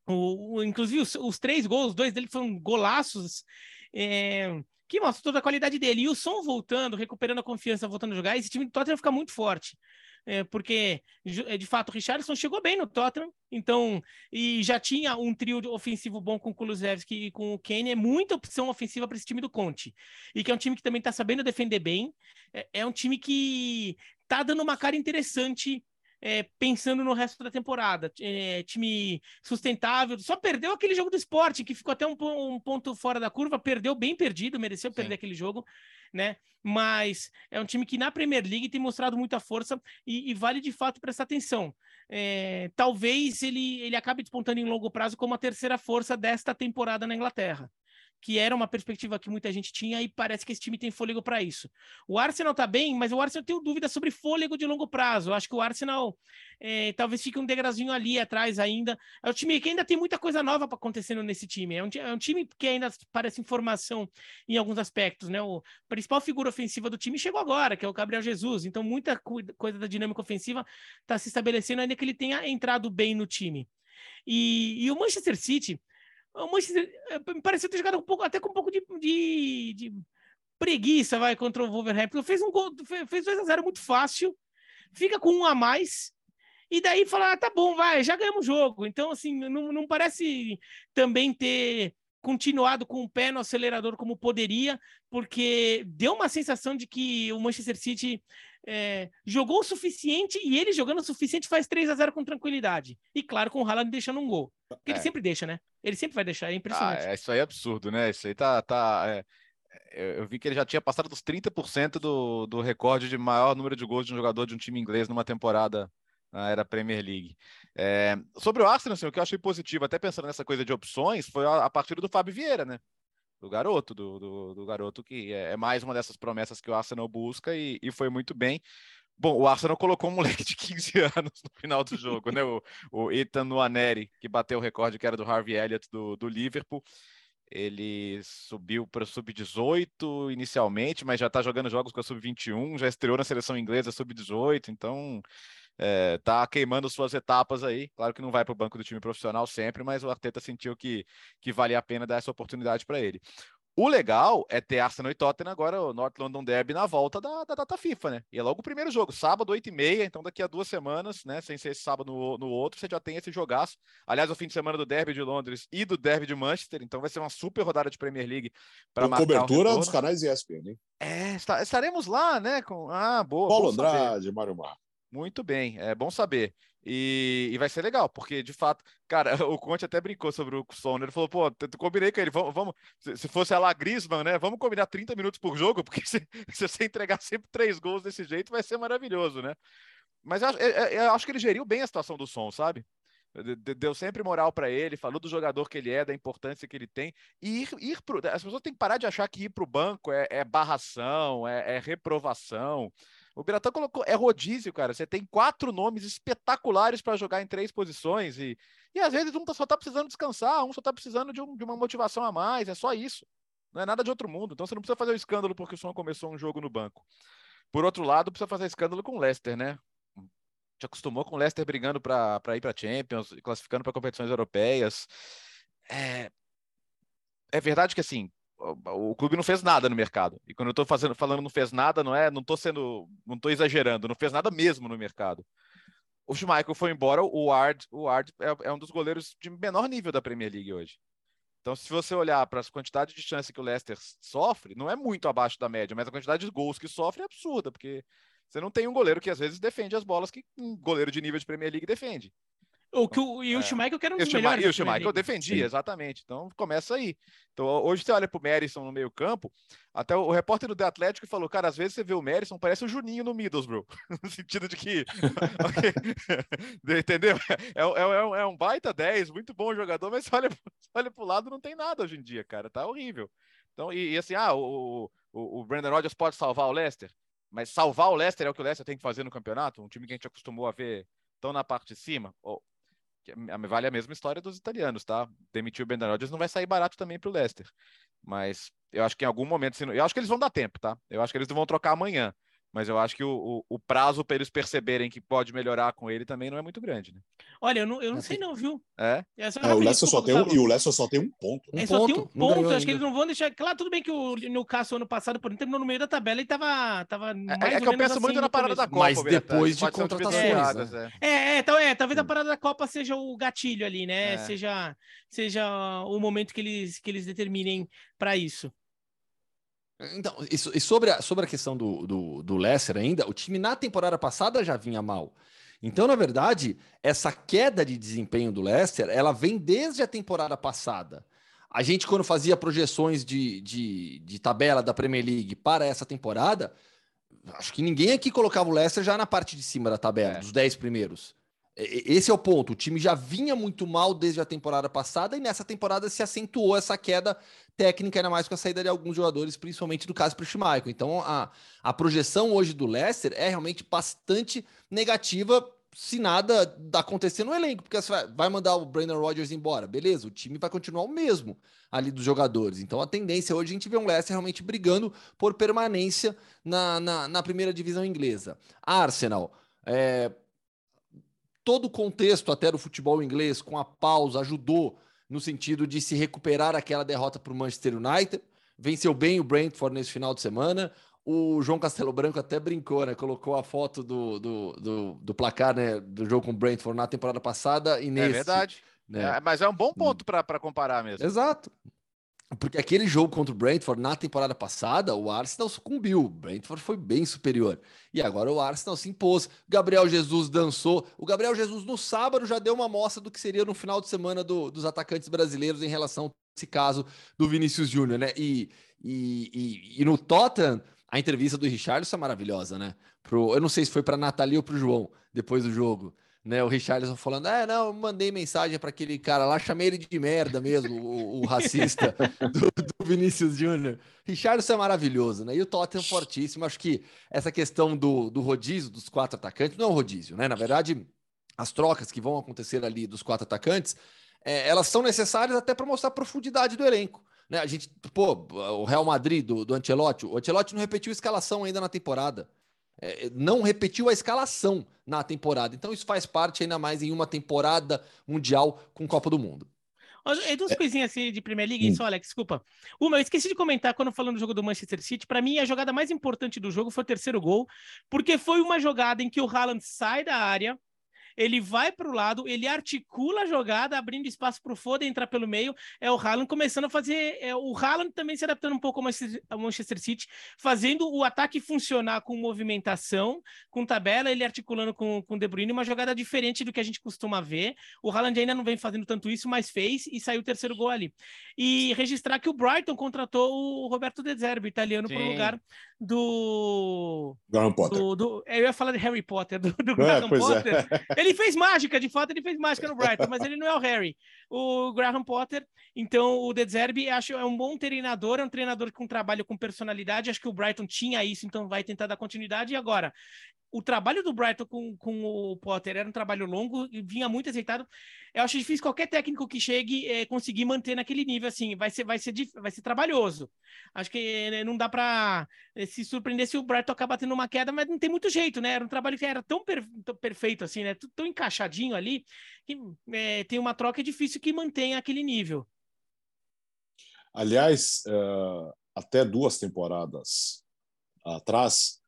o, o inclusive os, os, três gols, dois dele foram golaços. É, que mostra toda a qualidade dele. E o som voltando, recuperando a confiança, voltando a jogar, esse time do Tottenham fica muito forte é, porque é, de fato o Richardson chegou bem no Tottenham, então e já tinha um trio ofensivo bom com o Kulusevski e com o Kane, é muita opção ofensiva para esse time do Conte, e que é um time que também está sabendo defender bem, é, é um time que está dando uma cara interessante é, pensando no resto da temporada. É, time sustentável, só perdeu aquele jogo do esporte, que ficou até um, um ponto fora da curva, perdeu bem perdido, mereceu Sim. perder aquele jogo, né? Mas é um time que na Premier League tem mostrado muita força e, e vale de fato prestar atenção. É, talvez ele, ele acabe despontando em longo prazo como a terceira força desta temporada na Inglaterra que era uma perspectiva que muita gente tinha e parece que esse time tem fôlego para isso. O Arsenal tá bem, mas o Arsenal tem dúvida sobre fôlego de longo prazo. Eu acho que o Arsenal é, talvez fique um degrauzinho ali atrás ainda. É um time que ainda tem muita coisa nova para acontecendo nesse time. É um, é um, time que ainda parece informação em alguns aspectos, né? O principal figura ofensiva do time chegou agora, que é o Gabriel Jesus. Então muita coisa da dinâmica ofensiva está se estabelecendo ainda que ele tenha entrado bem no time. E, e o Manchester City o Manchester eh, me pareceu ter jogado um pouco, até com um pouco de, de, de preguiça, vai, contra o Wolverhampton. Fez um gol, fez 2 a 0 muito fácil, fica com um a mais, e daí fala, ah, tá bom, vai, já ganhamos o jogo. Então, assim, não, não parece também ter continuado com o pé no acelerador como poderia, porque deu uma sensação de que o Manchester City é, jogou o suficiente e ele jogando o suficiente faz 3 a 0 com tranquilidade. E claro, com o Haaland deixando um gol. Porque é. ele sempre deixa, né? Ele sempre vai deixar, é impressionante. Ah, isso aí é absurdo, né? Isso aí tá. tá é... Eu vi que ele já tinha passado dos 30% do, do recorde de maior número de gols de um jogador de um time inglês numa temporada na era Premier League. É, sobre o Arsenal, assim, o que eu achei positivo, até pensando nessa coisa de opções, foi a, a partir do Fábio Vieira, né? do garoto, do, do, do, garoto que é, é, mais uma dessas promessas que o Arsenal busca e, e, foi muito bem. Bom, o Arsenal colocou um moleque de 15 anos no final do jogo, né? O, o Ethan Nuaneri, que bateu o recorde que era do Harvey Elliott do, do Liverpool. Ele subiu para o sub-18 inicialmente, mas já está jogando jogos com a sub-21, já estreou na seleção inglesa sub-18, então é, tá queimando suas etapas aí. Claro que não vai para o banco do time profissional sempre, mas o Arteta sentiu que, que valia a pena dar essa oportunidade para ele. O legal é ter Arsenal e Tottenham agora, o North London Derby na volta da, da data FIFA, né? E é logo o primeiro jogo, sábado, 8h30, então daqui a duas semanas, né? Sem ser esse sábado no, no outro, você já tem esse jogaço. Aliás, o fim de semana do Derby de Londres e do Derby de Manchester, então vai ser uma super rodada de Premier League para marcar cobertura dos canais ESPN, hein? É, estaremos lá, né? Com... Ah, boa. Paulo Andrade, Mário Mar. Muito bem, é bom saber. E, e, vai ser legal, porque de fato, cara, o Conte até brincou sobre o som, né? Ele falou, pô, eu combinei com ele, vamos, vamos se fosse a La Griezmann, né? Vamos combinar 30 minutos por jogo, porque se, se você entregar sempre três gols desse jeito, vai ser maravilhoso, né? Mas eu, eu, eu acho que ele geriu bem a situação do som, sabe? Deu sempre moral para ele, falou do jogador que ele é, da importância que ele tem. E ir, ir pro. As pessoas têm que parar de achar que ir para o banco é, é barração, é, é reprovação. O Biratã colocou, é rodízio, cara. Você tem quatro nomes espetaculares para jogar em três posições e, e às vezes um tá, só tá precisando descansar, um só tá precisando de, um, de uma motivação a mais, é só isso. Não é nada de outro mundo. Então você não precisa fazer o escândalo porque o Som começou um jogo no banco. Por outro lado, precisa fazer escândalo com o Leicester, né? Te acostumou com o Leicester brigando para ir para Champions, classificando para competições europeias. É... é verdade que assim, o clube não fez nada no mercado. E quando eu estou fazendo, falando não fez nada, não é, não estou sendo, não estou exagerando, não fez nada mesmo no mercado. O Schmeichel foi embora, o Ward, o Ward é, é um dos goleiros de menor nível da Premier League hoje. Então, se você olhar para as quantidades de chance que o Leicester sofre, não é muito abaixo da média, mas a quantidade de gols que sofre é absurda, porque você não tem um goleiro que às vezes defende as bolas que um goleiro de nível de Premier League defende. O que o, e o é. Que era um dos melhores. E o Schmeichel defendia, Sim. exatamente. Então começa aí. Então hoje você olha pro Merisson no meio campo, até o, o, repórter do The Atlético falou, cara, às vezes você vê o Merisson, parece o Juninho no Middlesbrough. no sentido de que... Entendeu? É, é, é, um baita 10, muito bom jogador, mas olha, olha pro lado não tem nada hoje em dia, cara. Tá horrível. Então, e, e assim, ah, o, o, o Brandon Rodgers pode salvar o Leicester, mas salvar o Leicester é o que o Leicester tem que fazer no campeonato? Um time que a gente acostumou a ver tão na parte de cima? Vale a mesma história dos italianos, tá? Demitir o Brendan Rodgers não vai sair barato também para o Leicester. Mas eu acho que em algum momento, eu acho que eles vão dar tempo, tá? Eu acho que eles vão trocar amanhã. Mas eu acho que o, o, o prazo para eles perceberem que pode melhorar com ele também não é muito grande, né? Olha, eu não, eu não sei não, viu? É? é, é o Leicester só tem um, e o Leicester só tem um ponto. Um é, só tem um ponto, acho ainda. que eles não vão deixar... Claro, tudo bem que o Newcastle ano passado, por terminou no meio da tabela e tava, tava é, é que eu penso assim muito na parada da Copa. Mas depois de contratações, né? é. É, então, é, talvez a hum. parada da Copa seja o gatilho ali, né? É. Seja, seja o momento que eles, que eles determinem para isso. Então, e sobre a, sobre a questão do, do, do Leicester ainda, o time na temporada passada já vinha mal. Então, na verdade, essa queda de desempenho do Leicester, ela vem desde a temporada passada. A gente, quando fazia projeções de, de, de tabela da Premier League para essa temporada, acho que ninguém aqui colocava o Leicester já na parte de cima da tabela, é. dos 10 primeiros. Esse é o ponto. O time já vinha muito mal desde a temporada passada e nessa temporada se acentuou essa queda técnica, ainda mais com a saída de alguns jogadores, principalmente do caso para o Schmeichel. Então a, a projeção hoje do Leicester é realmente bastante negativa se nada acontecer no elenco, porque você vai mandar o Brandon Rodgers embora, beleza, o time vai continuar o mesmo ali dos jogadores. Então a tendência hoje é a gente vê um Leicester realmente brigando por permanência na, na, na primeira divisão inglesa. Arsenal, é, todo o contexto até do futebol inglês, com a pausa, ajudou no sentido de se recuperar aquela derrota para o Manchester United. Venceu bem o Brentford nesse final de semana. O João Castelo Branco até brincou, né? Colocou a foto do, do, do, do placar né? do jogo com o Brentford na temporada passada e é nesse. É verdade. Né? É, mas é um bom ponto para comparar mesmo. Exato. Porque aquele jogo contra o Brentford na temporada passada, o Arsenal sucumbiu. O Brentford foi bem superior. E agora o Arsenal se impôs. Gabriel Jesus dançou. O Gabriel Jesus no sábado já deu uma amostra do que seria no final de semana do, dos atacantes brasileiros em relação a esse caso do Vinícius Júnior, né? E, e, e, e, no Tottenham, a entrevista do Richardson é maravilhosa, né? Pro, eu não sei se foi para Nathalie ou para o João depois do jogo né? O Richardson falando, é, não, mandei mensagem para aquele cara lá, chamei ele de merda mesmo, o, o racista do, do, Vinícius Júnior. Richardson é maravilhoso, né? E o Tottenham fortíssimo. Acho que essa questão do, do rodízio dos quatro atacantes não é um rodízio, né? Na verdade, as trocas que vão acontecer ali dos quatro atacantes, é, elas são necessárias até para mostrar a profundidade do elenco. Né? A gente, pô, o Real Madrid do, do Ancelotti, o Ancelotti não repetiu a escalação ainda na temporada. É, não repetiu a escalação na temporada. Então isso faz parte ainda mais em uma temporada mundial com Copa do Mundo. É duas é. coisinhas assim de Premier League, hum. só, Alex, desculpa. Uma, eu esqueci de comentar quando falando do jogo do Manchester City. Para mim, a jogada mais importante do jogo foi o terceiro gol, porque foi uma jogada em que o Haaland sai da área, ele vai para o lado, ele articula a jogada, abrindo espaço para o Foden entrar pelo meio. É o Haaland começando a fazer. É, o Haaland também se adaptando um pouco ao Manchester City, fazendo o ataque funcionar com movimentação, com tabela, ele articulando com, com o De Bruyne, uma jogada diferente do que a gente costuma ver. O Haaland ainda não vem fazendo tanto isso, mas fez e saiu o terceiro gol ali. E registrar que o Brighton contratou o Roberto De Zerbi, italiano, para o lugar do. Graham Potter. Do, do, eu ia falar de Harry Potter, do, do é, Graham Potter. É. Ele fez mágica, de fato, ele fez mágica no Brighton, mas ele não é o Harry. O Graham Potter, então o De Zerbi, acho é um bom treinador, é um treinador com trabalho com personalidade. Acho que o Brighton tinha isso, então vai tentar dar continuidade. E agora, o trabalho do Brighton com, com o Potter era um trabalho longo e vinha muito aceitado. Eu acho difícil qualquer técnico que chegue é, conseguir manter naquele nível assim. Vai ser, vai ser, vai ser trabalhoso. Acho que né, não dá para eh, se surpreender se o Brighton acabar tendo uma queda, mas não tem muito jeito, né? Era um trabalho que era tão, per, tão perfeito assim, né? Tão encaixadinho ali que é, tem uma troca é difícil que mantenha aquele nível. Aliás, uh, até duas temporadas atrás,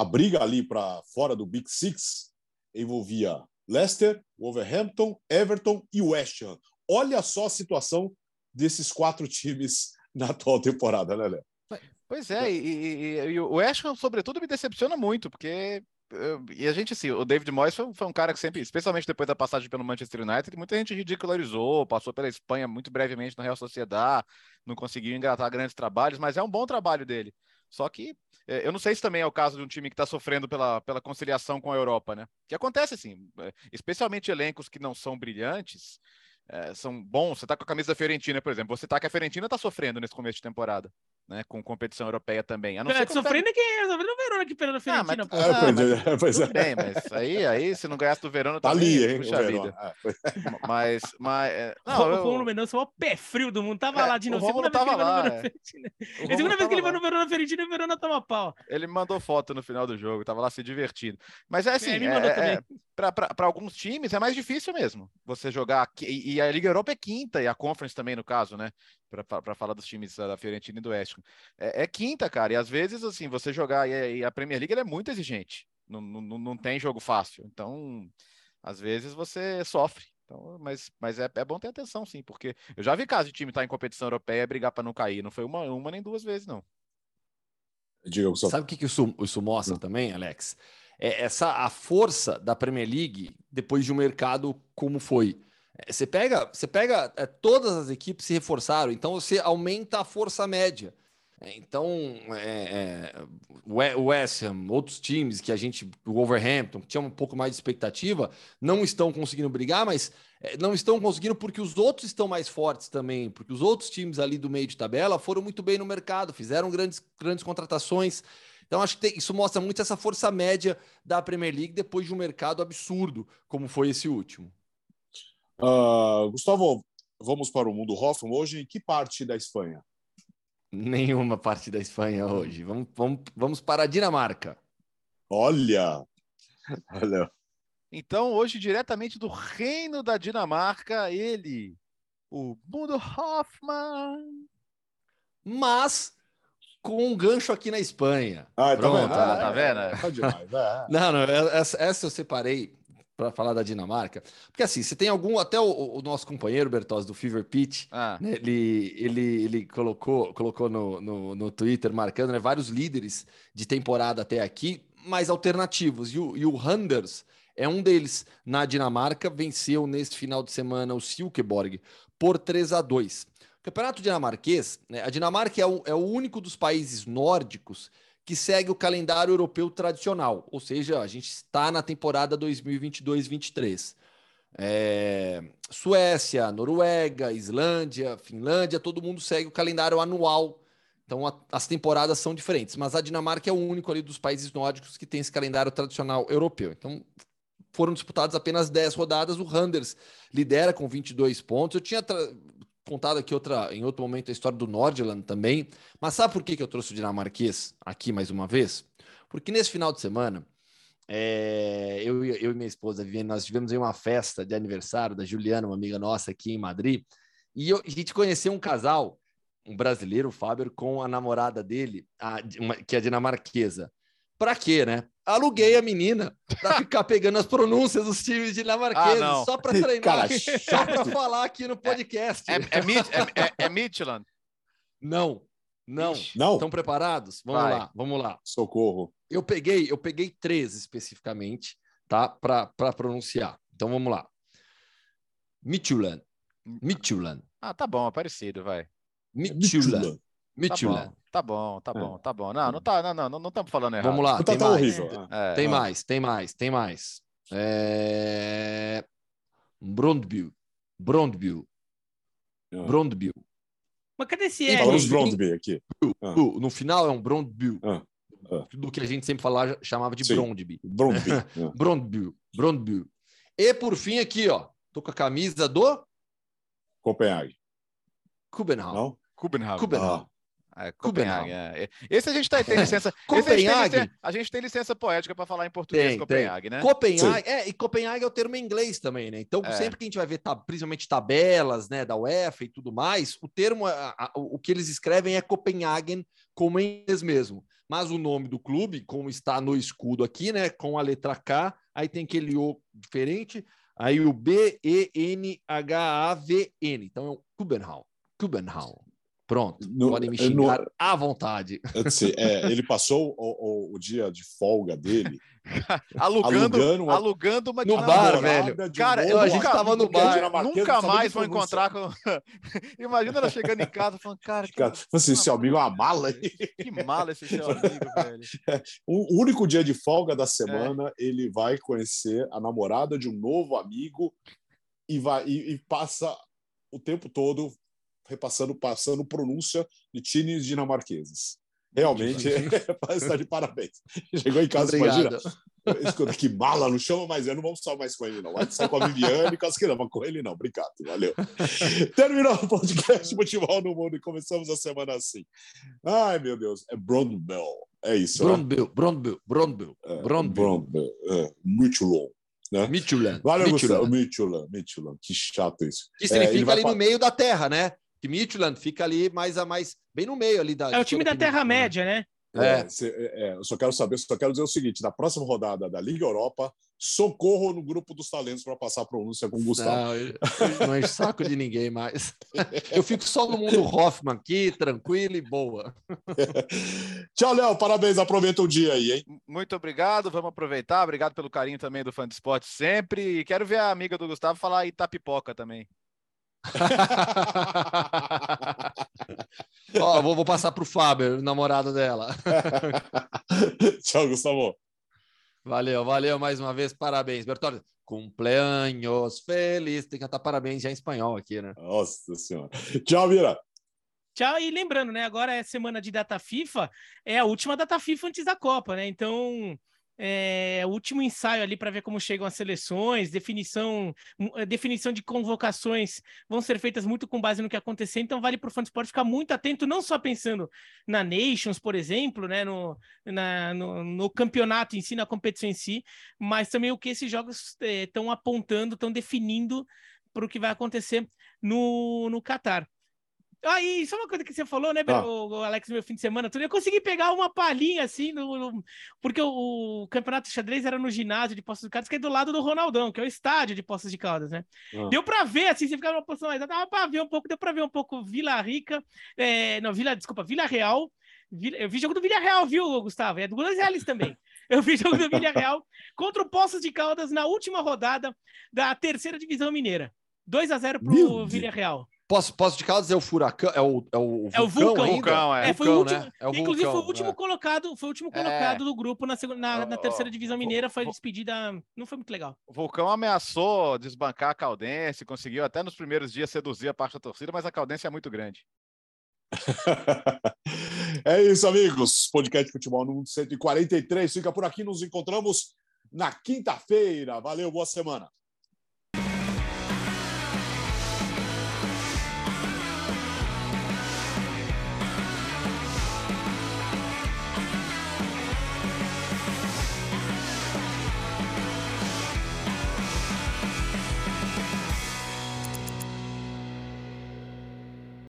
a briga ali para fora do Big Six envolvia Leicester, Wolverhampton, Everton e West Ham. Olha só a situação desses quatro times na atual temporada, né, Léo? Pois é, e, e, e, o West Ham, sobretudo, me decepciona muito, porque e a gente, assim, o David Moyes foi, foi, um cara que sempre, especialmente depois da passagem pelo Manchester United, muita gente ridicularizou, passou pela Espanha muito brevemente no Real Sociedad, não conseguiu engatar grandes trabalhos, mas é um bom trabalho dele. Só que eu não sei se também é o caso de um time que está sofrendo pela, pela conciliação com a Europa, né? Que acontece assim, é, especialmente elencos que não são brilhantes, é, são bons. Você está com a camisa da Fiorentina, por exemplo. Você está que a Fiorentina está sofrendo nesse começo de temporada né, com competição europeia também. A não é, sofrendo é quem é, sofrendo o Verona que perdeu a Fiorentina. Ah, mas, ah, ah, mas, tudo bem, mas aí, aí se não ganhasse do Verona, tá ali, hein, puxa vida. Ah, mas, mas é, não, o Romulo Mendonça é o pé frio do mundo, tava é, lá de novo. Segunda vez que ele lá, vai no é. A segunda vez que ele vai no Verona Fiorentina, o Verona toma pau. Ele mandou foto no final do jogo, tava lá se divertindo. Mas é assim, é, é, para alguns times é mais difícil mesmo você jogar. E, e a Liga Europa é quinta, e a Conference também, no caso, né? Para falar dos times da Fiorentina e do West É, é, quinta, cara, e às vezes, assim, você jogar, e, e a Premier League é muito exigente, não, não, não tem jogo fácil, então, às vezes você sofre. Então, mas mas é, é bom ter atenção, sim, porque eu já vi caso de time estar tá em competição europeia e brigar para não cair, não foi uma, uma nem duas vezes, não. Diga, Sabe o que, que isso, isso mostra não. também, Alex? É essa a força da Premier League depois de um mercado como foi. É, você pega, você pega é, todas as equipes se reforçaram, então você aumenta a força média. É, então, é, é, o West Ham, outros times que a gente, o Wolverhampton, que tinha um pouco mais de expectativa, não estão conseguindo brigar, mas é, não estão conseguindo porque os outros estão mais fortes também, porque os outros times ali do meio de tabela foram muito bem no mercado, fizeram grandes, grandes contratações. Então, acho que tem, isso mostra muito essa força média da Premier League depois de um mercado absurdo, como foi esse último. Uh, Gustavo, vamos para o mundo Hoffman hoje. Em que parte da Espanha? Nenhuma parte da Espanha hoje. Vamos, vamos, vamos para a Dinamarca. Olha! Olha. Então, hoje, diretamente do reino da Dinamarca, ele, o Mundo Hoffman. Mas com um gancho aqui na Espanha. Ah, tá Pronto, tá vendo? Ah, tá vendo? É, tá demais. É. Não, não, essa, essa eu separei para falar da Dinamarca. Porque assim, você tem algum. Até o, o nosso companheiro Bertozzi do Fever Pitch, ah. né, ele, ele, ele colocou, colocou no, no, no Twitter marcando né, vários líderes de temporada até aqui, mais alternativos. E o, e o Handers é um deles. Na Dinamarca, venceu nesse final de semana o Silkeborg por 3 a 2 o Campeonato dinamarquês, né, a Dinamarca é o, é o único dos países nórdicos que segue o calendário europeu tradicional, ou seja, a gente está na temporada 2022-23. É, Suécia, Noruega, Islândia, Finlândia, todo mundo segue o calendário anual. Então a, as temporadas são diferentes, mas a Dinamarca é o único ali dos países nórdicos que tem esse calendário tradicional europeu. Então foram disputadas apenas 10 rodadas. O Randers lidera com 22 pontos. Eu tinha contado aqui outra, em outro momento a história do Nordland também. Mas sabe por que, que eu trouxe o dinamarquês aqui mais uma vez? Porque nesse final de semana, é, eu, eu e minha esposa, Viviane, nós tivemos aí uma festa de aniversário da Juliana, uma amiga nossa aqui em Madrid, e eu, a gente conheceu um casal, um brasileiro, o Fábio, com a namorada dele, a, uma, que é dinamarquesa. Pra quê, né? Aluguei a menina para ficar pegando as pronúncias dos times dinamarqueses, Ah, não. só para treinar, Cara, só para falar aqui no podcast. É, é, é, é, é Midtjylland? Não, não. Não, Estão preparados? Vamos Vai. lá, vamos lá. socorro. Eu peguei, eu peguei três especificamente, tá? Para pronunciar. Então vamos lá. Midtjylland, Midtjylland, Ah, tá bom, é parecido, vai. Midtjylland, Tá bom, tá bom, tá É. bão, tá bom. Não, não tá, não, não, não, não estamos falando errado. Vamos lá, Não tá tem tão mais. horrível. É, Tem Ah. mais, tem mais, tem mais. É... Brondby, Brondby, Ah. Brondby. Mas cadê esse E R? Falamos. Brondby aqui. Ah. No final é um Brondby, Ah, ah. do que a gente sempre falava, chamava de Sim. Brondby. Brondby. Ah. Brondby, Brondby. E por fim aqui, ó, tô com a camisa do Copenhague. Kubenhau. Não? Copenhagen. Kubenhau. É, Copenhagen. Copenhagen. é. Esse a gente tá, tem licença. gente tem a gente tem licença poética para falar em português Tem, Copenhagen, né? Copenhague, é, e Copenhague é o termo em inglês também, né? Então, É. sempre que a gente vai ver, tá, principalmente tabelas, né, da UEFA e tudo mais, o termo, a- a- o que eles escrevem é Copenhagen, como em inglês mesmo. Mas o nome do clube, como está no escudo aqui, né, com a letra K, aí tem aquele O diferente, aí o B, E, N, H, A, V, N. Então é o Kubenhau. Kubenhau. Pronto, No- podem me no- xingar à vontade. Disse, é, ele passou o, o- o dia de folga dele Alugando, alugando uma- alugando uma No bar, velho. um Cara, eu- a gente tava no é bar, Nunca mais vou encontrar com. Imagina ela chegando em casa falando, cara, que, Cara, assim, seu amigo é uma mala. que mala esse seu amigo, velho. O único dia de folga da É. semana, ele vai conhecer a namorada de um novo amigo e vai e, e passa o tempo todo repassando, passando pronúncia de times dinamarqueses. Realmente, está de parabéns. Chegou em casa, imagina, Obrigado. escuta, que mala, não chama mais ele, não vamos só mais com ele, não. Vai sair com a Viviane, com as que não, mas com ele não, obrigado, valeu. Terminou o podcast Futebol no Mundo e começamos a semana assim. Ai, meu Deus, é Brondbell, é isso, né? Brondby, Brondby, Brondby, É. Brondbell, é, Michelon. Midtjylland. Valeu, Midtjylland. Gustavo. Michelon, Michelon, que chato isso. Que É, significa ele vai ali fa- no meio da terra, né? Que Midtjylland fica ali mais a mais, bem no meio ali da. É o time da a península, né? Terra-média, né? É. É, cê- é, é, eu só quero saber, só quero dizer o seguinte: na próxima rodada da Liga Europa, socorro no grupo dos talentos para passar a pronúncia com o Gustavo. Não, não enche saco de ninguém mais. Eu fico só no mundo Hoffman aqui, tranquilo e boa. Tchau, Léo. Parabéns. Aproveita o dia aí, hein? Muito obrigado, vamos aproveitar. Obrigado pelo carinho também do fã de esporte sempre. E quero ver a amiga do Gustavo falar Itapipoca também. Ó, vou, vou passar pro Fábio, namorado dela. Tchau, Gustavo. Valeu, valeu mais uma vez, parabéns, Bertolli. Cumpleaños feliz. Tem que cantar parabéns já em espanhol aqui, né? Nossa Senhora. Tchau, Vira. Tchau, e lembrando, né? Agora é semana de data FIFA, é a última data FIFA antes da Copa, né? Então, é último ensaio ali para ver como chegam as seleções, definição, mu- definição de convocações vão ser feitas muito com base no que acontecer, então vale para o fã esporte ficar muito atento, não só pensando na Nations, por exemplo, né? No, na- no, no campeonato em si, na competição em si, mas também o que esses jogos estão apontando, estão definindo para o que vai acontecer no, no Catar. Aí, só uma coisa que você falou, né, Ah. o, Alex, meu fim de semana, tudo. Eu consegui pegar uma palhinha assim, no, no- porque o, o campeonato de xadrez era no ginásio de Poços de Caldas, que é do lado do Ronaldão, que é o estádio de Poços de Caldas, né? Ah. Deu pra ver, assim, você ficava numa posição mais alta, dava pra ver um pouco, deu pra ver um pouco Vila Rica, é, não, Vila, desculpa, Vila Real. Vila- eu vi jogo do Vila Real, viu, Gustavo? É do Gunas Reales também. Eu vi jogo do Vila Real contra o Poços de Caldas na última rodada da terceira divisão mineira. 2 a 0 Meu pro. Vila Real. Posso, posso de Caldas é o furacão, é o, é o vulcão, É o vulcão. ainda? Vulcão, é. É, foi o Vulcão, último, né? É o Inclusive, vulcão, foi o último é. colocado, foi o último É. colocado do grupo na, segunda, na, na terceira divisão mineira, foi despedida. Não foi muito legal. O Vulcão ameaçou desbancar a Caldense, conseguiu até nos primeiros dias seduzir a parte da torcida, mas a Caldense é muito grande. É isso, amigos. Podcast Futebol no Mundo 143 fica por aqui. Nos encontramos na quinta-feira. Valeu, boa semana.